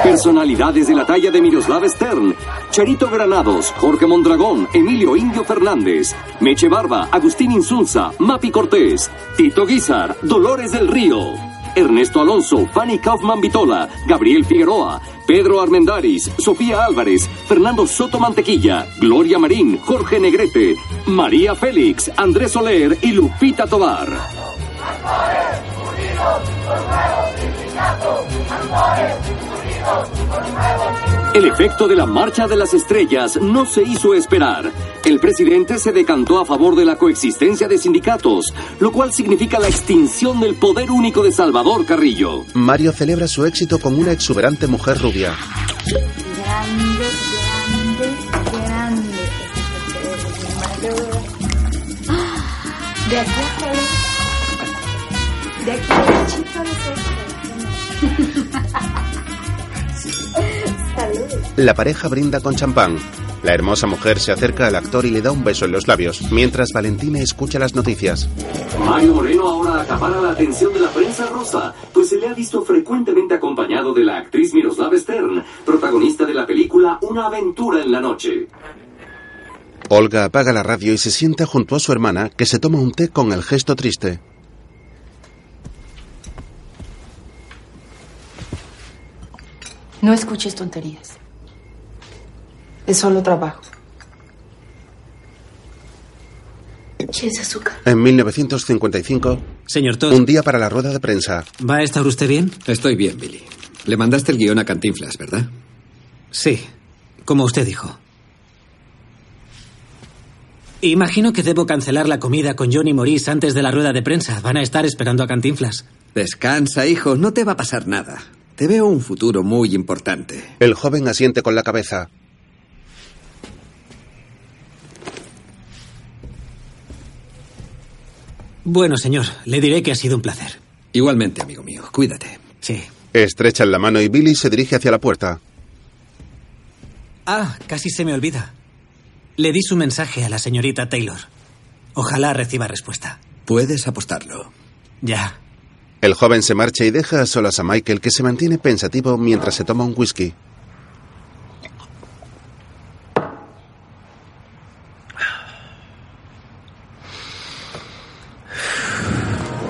Personalidades de la talla de Miroslav Stern, Charito Granados, Jorge Mondragón, Emilio Indio Fernández, Meche Barba, Agustín Insulza, Mapi Cortés, Tito Guizar, Dolores del Río, Ernesto Alonso, Fanny Kaufman Vitola, Gabriel Figueroa, Pedro Armendaris, Sofía Álvarez, Fernando Soto Mantequilla, Gloria Marín, Jorge Negrete, María Félix, Andrés Soler y Lupita Tobar. El efecto de la Marcha de las Estrellas no se hizo esperar. El presidente se decantó a favor de la coexistencia de sindicatos, lo cual significa la extinción del poder único de Salvador Carrillo. Mario celebra su éxito con una exuberante mujer rubia. Grande, grande, grande. Ah, De aquí. De aquí a. La pareja brinda con champán. La hermosa mujer se acerca al actor y le da un beso en los labios, mientras Valentina escucha las noticias. Mario Moreno ahora acapara la atención de la prensa rosa, pues se le ha visto frecuentemente acompañado de la actriz Miroslava Stern, protagonista de la película Una aventura en la noche. Olga apaga la radio y se sienta junto a su hermana, que se toma un té con el gesto triste. No escuches tonterías. Es solo trabajo. ¿Quieres azúcar? En 1955, Señor Todd. un día para la rueda de prensa. ¿Va a estar usted bien? Estoy bien, Billy. Le mandaste el guion a Cantinflas, ¿verdad? Sí, como usted dijo. Imagino que debo cancelar la comida con Johnny Morris antes de la rueda de prensa. Van a estar esperando a Cantinflas. Descansa, hijo, no te va a pasar nada. Te veo un futuro muy importante. El joven asiente con la cabeza. Bueno, señor, le diré que ha sido un placer. Igualmente, amigo mío, cuídate. Sí. Estrechan la mano y Billy se dirige hacia la puerta. Ah, casi se me olvida. Le di su mensaje a la señorita Taylor. Ojalá reciba respuesta. Puedes apostarlo. Ya. El joven se marcha y deja a solas a Michael, que se mantiene pensativo mientras se toma un whisky.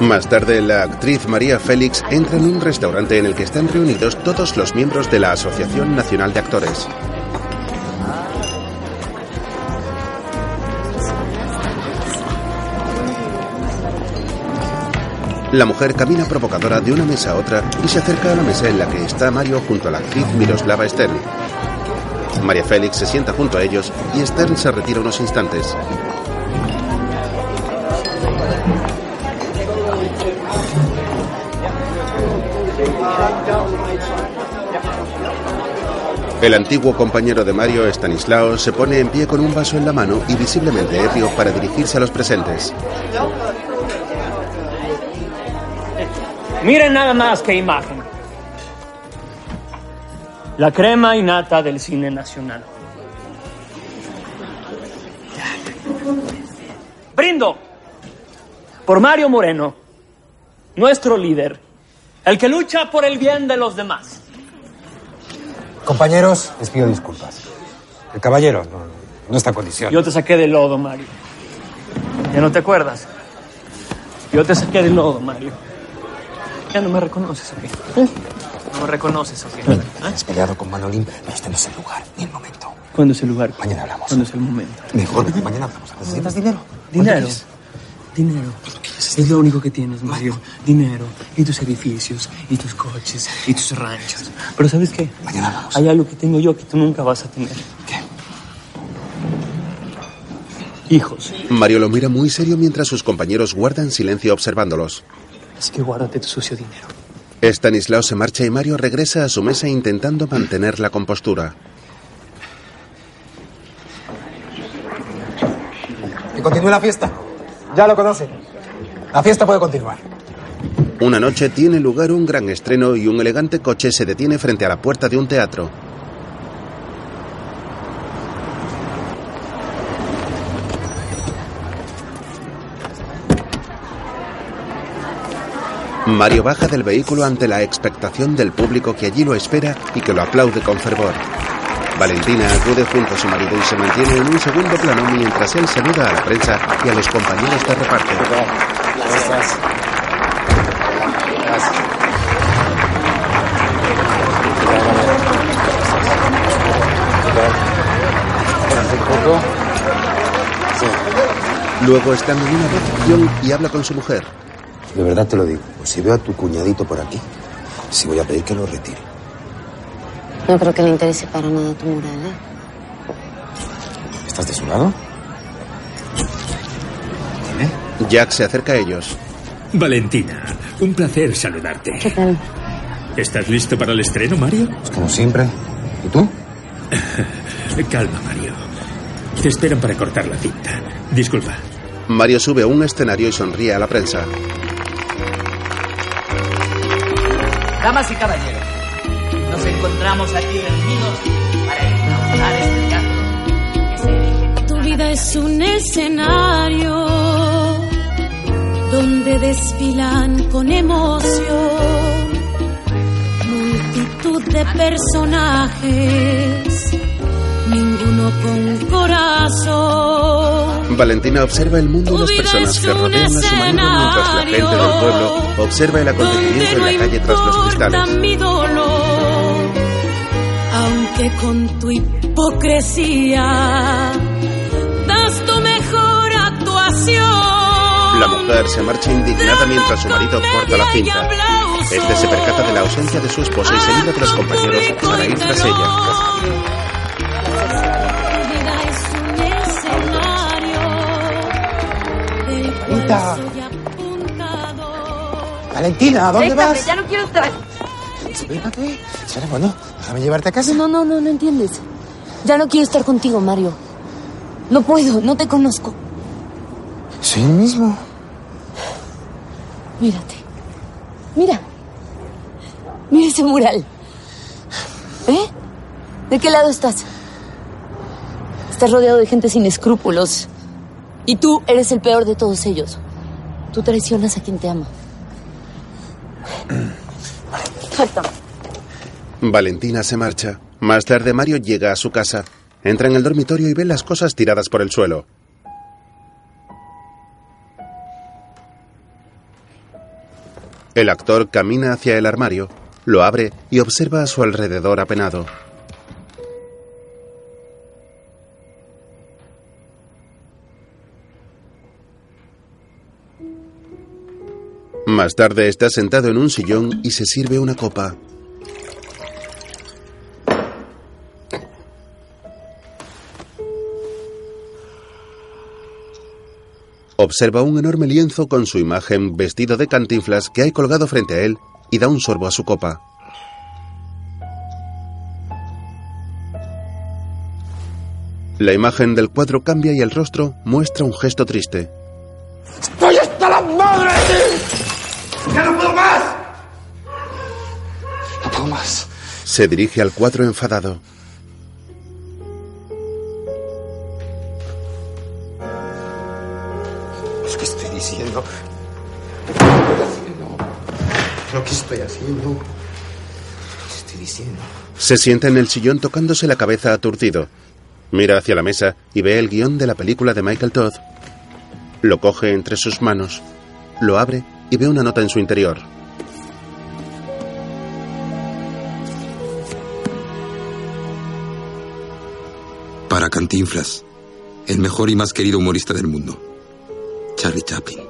Más tarde, la actriz María Félix entra en un restaurante en el que están reunidos todos los miembros de la Asociación Nacional de Actores. La mujer camina provocadora de una mesa a otra y se acerca a la mesa en la que está Mario junto a la actriz Miroslava Stern. María Félix se sienta junto a ellos y Stern se retira unos instantes. El antiguo compañero de Mario, Stanislao, se pone en pie con un vaso en la mano y visiblemente ebrio para dirigirse a los presentes. Miren nada más qué imagen. La crema innata del cine nacional. Brindo por Mario Moreno, nuestro líder, el que lucha por el bien de los demás. Compañeros, les pido disculpas. El caballero no, no está en condición. Yo te saqué del lodo, Mario. ¿Ya no te acuerdas? Yo te saqué del lodo, Mario. Ya no me reconoces, ¿o qué? ¿Eh? No me reconoces, ¿o qué? Has peleado con Manolín, pero este no es el lugar ni el momento. ¿Cuándo es el lugar? Mañana hablamos. ¿Cuándo es el momento? Mejor, mañana hablamos. ¿Necesitas dinero? Dinero. Dinero. Es lo único que tienes, Mario. Dinero. Y tus edificios, y tus coches, y tus ranchos. Pero ¿sabes qué? Mañana hablamos. Hay algo que tengo yo que tú nunca vas a tener. ¿Qué? Hijos. Mario lo mira muy serio mientras sus compañeros guardan silencio observándolos. Así que guárdate tu sucio dinero. Stanislao se marcha y Mario regresa a su mesa intentando mantener la compostura. Que continúe la fiesta. Ya lo conocen. La fiesta puede continuar. Una noche tiene lugar un gran estreno y un elegante coche se detiene frente a la puerta de un teatro. Mario baja del vehículo ante la expectación del público que allí lo espera y que lo aplaude con fervor. Valentina acude junto a su marido y se mantiene en un segundo plano mientras él saluda a la prensa y a los compañeros de reparto. Luego están en una recepción y habla con su mujer. De verdad te lo digo. Si veo a tu cuñadito por aquí, sí voy a pedir que lo retire. No creo que le interese para nada tu moral, ¿eh? ¿Estás de su lado? Jack se acerca a ellos. Valentina, un placer saludarte. ¿Qué tal? ¿Estás listo para el estreno, Mario? Pues como siempre. ¿Y tú? Calma, Mario. Te esperan para cortar la cinta. Disculpa. Mario sube a un escenario y sonríe a la prensa. Damas y caballeros, nos encontramos aquí reunidos para inaugurar este teatro que se dirige Tu vida es un escenario donde desfilan con emoción multitud de personajes, ninguno con corazón. Valentina observa el mundo y las personas que rodean a su marido mientras la gente del pueblo observa el acontecimiento en la calle tras los cristales. Aunque con tu hipocresía das tu mejor actuación. La mujer se marcha indignada mientras su marido corta la cinta. Este se percata de la ausencia de su esposa y se mira de los compañeros para ir tras ella. Valentina. Valentina, ¿a dónde Déjame, vas? ya no quiero estar. Espérate. Bueno, déjame llevarte a casa. No, no, no, no entiendes. Ya no quiero estar contigo, Mario. No puedo, no te conozco. Soy el mismo. Mírate. Mira. Mira ese mural. ¿Eh? ¿De qué lado estás? Estás rodeado de gente sin escrúpulos. Y tú eres el peor de todos ellos. Tú traicionas a quien te ama. Suéltame. Valentina se marcha. Más tarde Mario llega a su casa. Entra en el dormitorio y ve las cosas tiradas por el suelo. El actor camina hacia el armario, lo abre y observa a su alrededor apenado. Más tarde está sentado en un sillón y se sirve una copa. Observa un enorme lienzo con su imagen vestido de cantinflas que hay colgado frente a él y da un sorbo a su copa. La imagen del cuadro cambia y el rostro muestra un gesto triste. ¡Estoy hasta la madre de ti! ¡Ya no puedo más! No puedo más. Se dirige al cuadro enfadado. Diciendo? ¿Qué estoy haciendo? ¿Pero qué estoy haciendo? ¿Qué estoy diciendo? Se sienta en el sillón tocándose la cabeza aturdido. Mira hacia la mesa y ve el guion de la película de Michael Todd. Lo coge entre sus manos, lo abre y ve una nota en su interior. Para Cantinflas, el mejor y más querido humorista del mundo, Charlie Chaplin.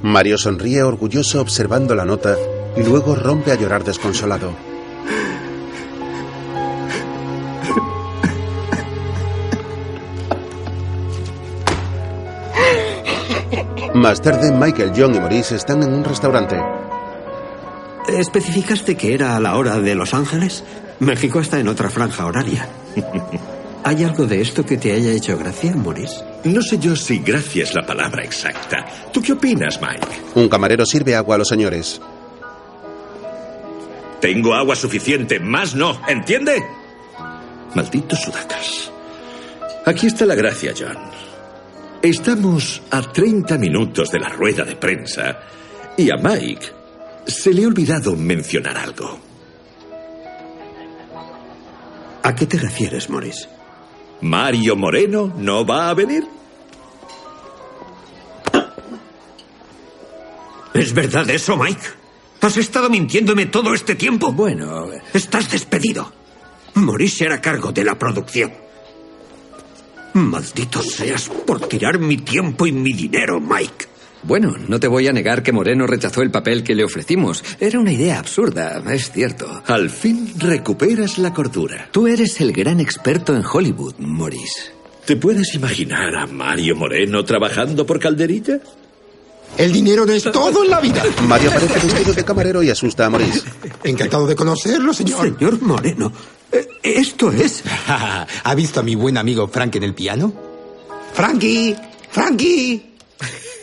Mario sonríe orgulloso observando la nota y luego rompe a llorar desconsolado. Más tarde, Michael, John y Maurice están en un restaurante. ¿Especificaste que era a la hora de Los Ángeles? México está en otra franja horaria. ¿Hay algo de esto que te haya hecho gracia, Maurice? No sé yo si gracia es la palabra exacta. ¿Tú qué opinas, Mike? Un camarero sirve agua a los señores. Tengo agua suficiente, más no, ¿entiende? Malditos sudacas. Aquí está la gracia, John. Estamos a 30 minutos de la rueda de prensa y a Mike se le ha olvidado mencionar algo. ¿A qué te refieres, Morris? Mario Moreno no va a venir. ¿Es verdad eso, Mike? ¿Has estado mintiéndome todo este tiempo? Bueno, Estás despedido. Morris se hará cargo de la producción. Maldito seas por tirar mi tiempo y mi dinero, Mike. Bueno, no te voy a negar que Moreno rechazó el papel que le ofrecimos. Era una idea absurda, es cierto. Al fin recuperas la cordura. Tú eres el gran experto en Hollywood, Morris. ¿Te puedes imaginar a Mario Moreno trabajando por Calderilla? El dinero no es todo en la vida. Mario aparece vestido de camarero y asusta a Maurice. Encantado de conocerlo, señor. Señor Moreno, eh, esto es... ¿Ha visto a mi buen amigo Frank en el piano? ¡Frankie! ¡Frankie!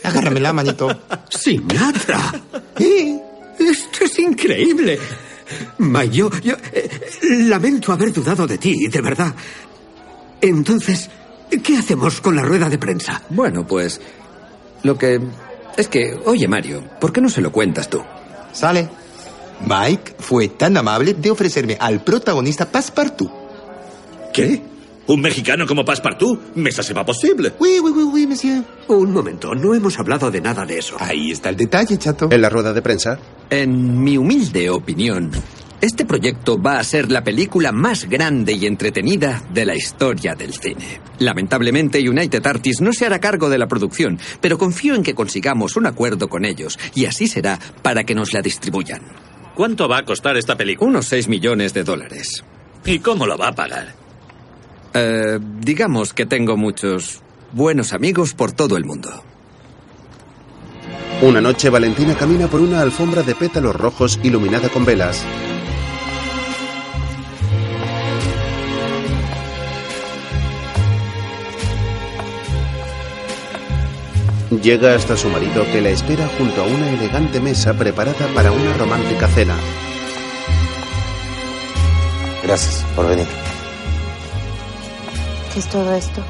Agárramela, manito. ¡Sinatra! Esto es increíble. Yo, yo eh, lamento haber dudado de ti, de verdad. Entonces, ¿qué hacemos con la rueda de prensa? Bueno, pues lo que es que, oye Mario, ¿por qué no se lo cuentas tú? Sale. Mike fue tan amable de ofrecerme al protagonista Passepartout. ¿Qué? ¿Un mexicano como Passepartout? ¿Mesa se va posible? Oui, oui, oui, oui, monsieur. Un momento, no hemos hablado de nada de eso. Ahí está el detalle, chato. En la rueda de prensa. En mi humilde opinión, este proyecto va a ser la película más grande y entretenida de la historia del cine. Lamentablemente, United Artists no se hará cargo de la producción, pero confío en que consigamos un acuerdo con ellos, y así será para que nos la distribuyan. ¿Cuánto va a costar esta película? Unos 6 millones de dólares. ¿Y cómo lo va a pagar? Eh, digamos que tengo muchos buenos amigos por todo el mundo. Una noche Valentina camina por una alfombra de pétalos rojos iluminada con velas. Llega hasta su marido que la espera junto a una elegante mesa preparada para una romántica cena. Gracias por venir. ¿Qué es todo esto?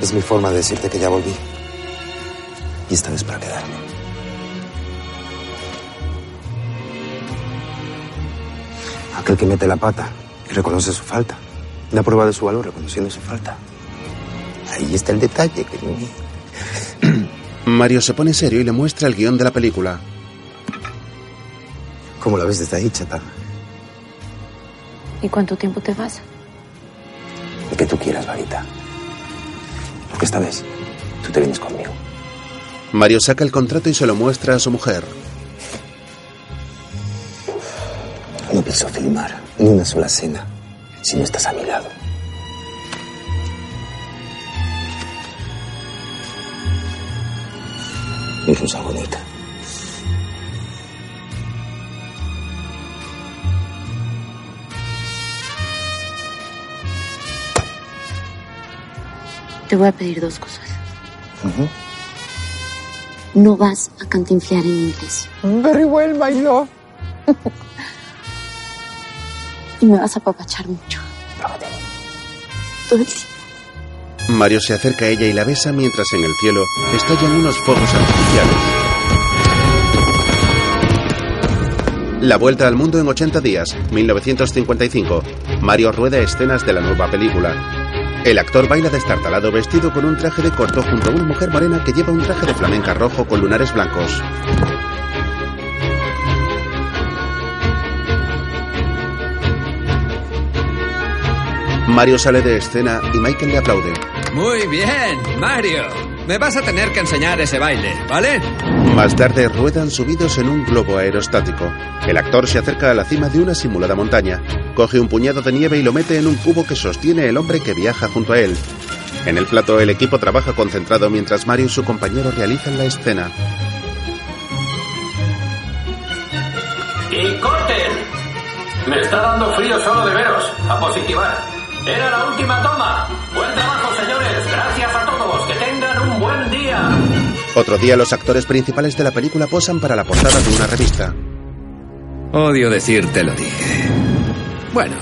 Es mi forma de decirte que ya volví. Y esta vez para quedarme. Aquel que mete la pata y reconoce su falta. Da prueba de su valor reconociendo su falta. Ahí está el detalle que Mario se pone serio y le muestra el guion de la película. ¿Cómo la ves desde ahí, chata? ¿Y cuánto tiempo te vas? Lo que tú quieras, Varita. Porque esta vez tú te vienes conmigo. Mario saca el contrato y se lo muestra a su mujer. No pienso filmar ni una sola escena si no estás a mi lado. Es rosa bonita. Te voy a pedir dos cosas. No vas a cantinflear en inglés. Very well, my love. Y me vas a apapachar mucho. Todo el tiempo. Mario se acerca a ella y la besa mientras en el cielo estallan unos fuegos artificiales. La vuelta al mundo en 80 días, 1955. Mario rueda escenas de la nueva película. El actor baila destartalado vestido con un traje de corto junto a una mujer morena que lleva un traje de flamenca rojo con lunares blancos. Mario sale de escena y Michael le aplaude. Muy bien, Mario. Me vas a tener que enseñar ese baile, ¿vale? Más tarde ruedan subidos en un globo aerostático. El actor se acerca a la cima de una simulada montaña, coge un puñado de nieve y lo mete en un cubo que sostiene el hombre que viaja junto a él. En el plato el equipo trabaja concentrado mientras Mario y su compañero realizan la escena. ¡Y corten! Me está dando frío solo de veros. A positivar. Era la última toma. Buen trabajo, señores. Gracias a todos. Otro día los actores principales de la película posan para la portada de una revista. Odio decirte lo dije. Bueno,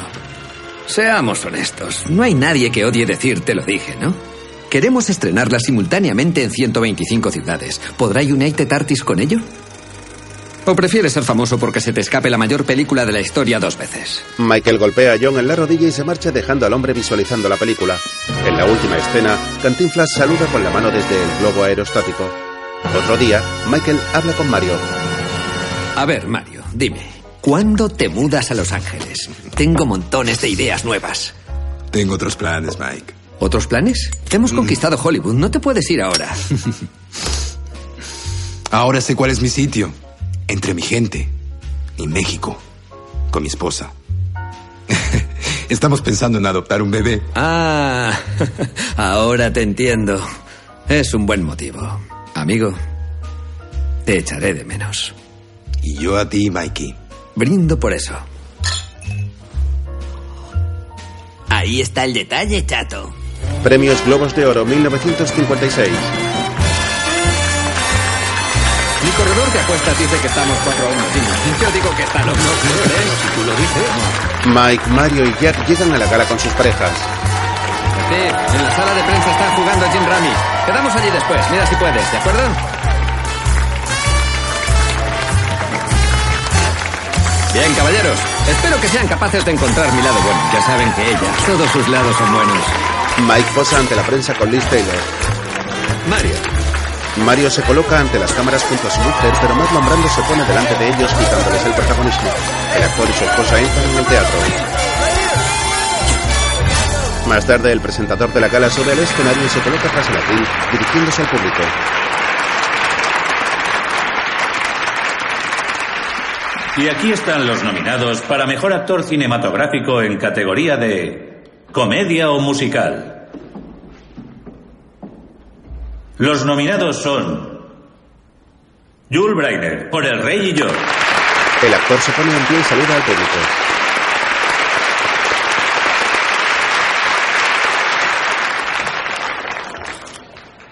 seamos honestos. No hay nadie que odie decirte lo dije, ¿no? Queremos estrenarla simultáneamente en 125 ciudades. ¿Podrá United Artists con ello? ¿O prefieres ser famoso porque se te escape la mayor película de la historia dos veces? Michael golpea a John en la rodilla y se marcha dejando al hombre visualizando la película. En la última escena, Cantinflas saluda con la mano desde el globo aerostático. Otro día, Michael habla con Mario. A ver, Mario, dime, ¿cuándo te mudas a Los Ángeles? Tengo montones de ideas nuevas. Tengo otros planes, Mike. ¿Otros planes? Hemos conquistado Hollywood, no te puedes ir ahora. Ahora sé cuál es mi sitio. Entre mi gente. Y México. Con mi esposa. Estamos pensando en adoptar un bebé. Ah, ahora te entiendo. Es un buen motivo. Amigo, te echaré de menos. Y yo a ti, Mikey. Brindo por eso. Ahí está el detalle, chato. Premios Globos de Oro 1956. Corredor de apuestas dice que estamos 4 a 1. Yo digo que está loco. Si tú lo dices. Mike, Mario y Jack llegan a la gala con sus parejas. En la sala de prensa están jugando Jim Ramy. Quedamos allí después. Mira si puedes, ¿de acuerdo? Bien, caballeros. Espero que sean capaces de encontrar mi lado bueno. Ya saben que ella, todos sus lados son buenos. Mike posa ante la prensa con Liz Taylor. Mario. Mario se coloca ante las cámaras junto a su mujer, pero Marlon Brando se pone delante de ellos quitándoles el protagonismo. El actor y su esposa entran en el teatro. Más tarde, el presentador de la gala sube al escenario y se coloca tras el atril, dirigiéndose al público. Y aquí están los nominados para Mejor Actor Cinematográfico en categoría de Comedia o Musical. Los nominados son Jules Breiner por El Rey y yo. El actor se pone en pie y saluda al público.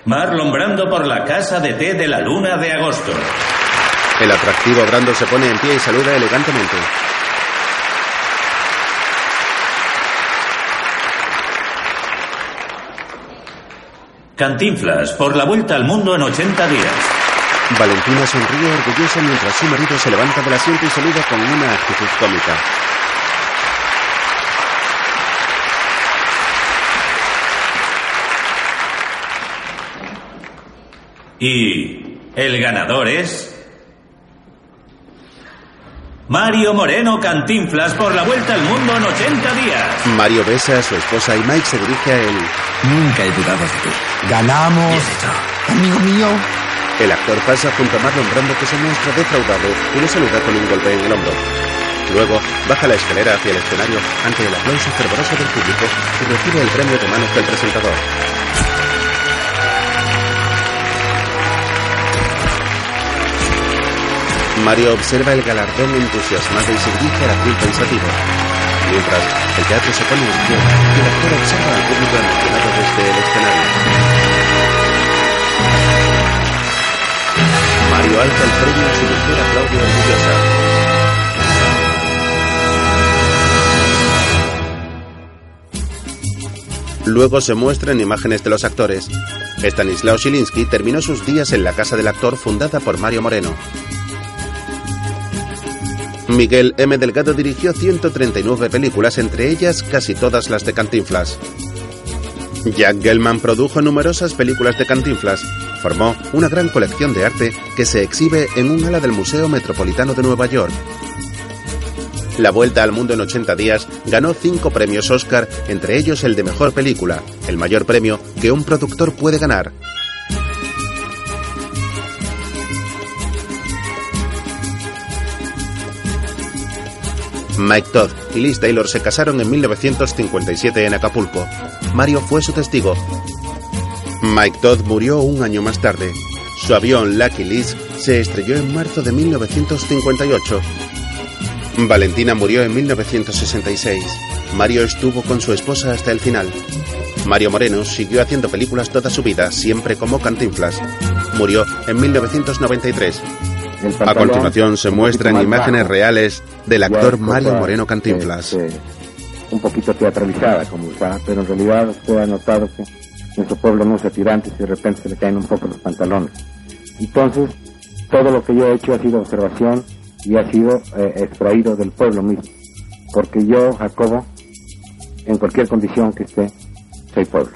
Marlon Brando por La Casa de Té de la Luna de Agosto. El atractivo Brando se pone en pie y saluda elegantemente. Cantinflas por La Vuelta al Mundo en 80 días. Valentina sonríe orgullosa mientras su marido se levanta del asiento y saluda con una actitud cómica. Y el ganador es... Mario Moreno Cantinflas por la vuelta al mundo en 80 días. Mario besa a su esposa y Mike se dirige a él. Nunca he dudado de ti. ¡Ganamos! ¡Amigo mío! El actor pasa junto a Marlon Brando que se muestra defraudado y le saluda con un golpe en el hombro. Luego baja la escalera hacia el escenario ante el aplauso fervoroso del público y recibe el premio de manos del presentador. Mario observa el galardón entusiasmado y se dirige al atril pensativo. Mientras, el teatro se pone en pie y el actor observa al público emocionado desde el escenario. Mario alza el premio y su mujer aplaude orgullosa. Luego se muestran imágenes de los actores. Stanislao Silinsky terminó sus días en la casa del actor fundada por Mario Moreno. Miguel M. Delgado dirigió 139 películas, entre ellas casi todas las de Cantinflas. Jack Gelman produjo numerosas películas de Cantinflas. Formó una gran colección de arte que se exhibe en un ala del Museo Metropolitano de Nueva York. La Vuelta al Mundo en 80 días ganó cinco premios Oscar, entre ellos el de Mejor Película, el mayor premio que un productor puede ganar. Mike Todd y Liz Taylor se casaron en 1957 en Acapulco. Mario fue su testigo. Mike Todd murió un año más tarde. Su avión Lucky Liz se estrelló en marzo de 1958. Valentina murió en 1966. Mario estuvo con su esposa hasta el final. Mario Moreno siguió haciendo películas toda su vida, siempre como Cantinflas. Murió en 1993. A continuación se muestran imágenes reales del actor Mario Moreno Cantinflas. un poquito teatralizada como está, pero en realidad usted ha notado que nuestro pueblo no es tirante y de repente se le caen un poco los pantalones. Entonces, todo lo que yo he hecho ha sido observación y ha sido eh, extraído del pueblo mismo. Porque yo, Jacobo, en cualquier condición que esté, soy pueblo.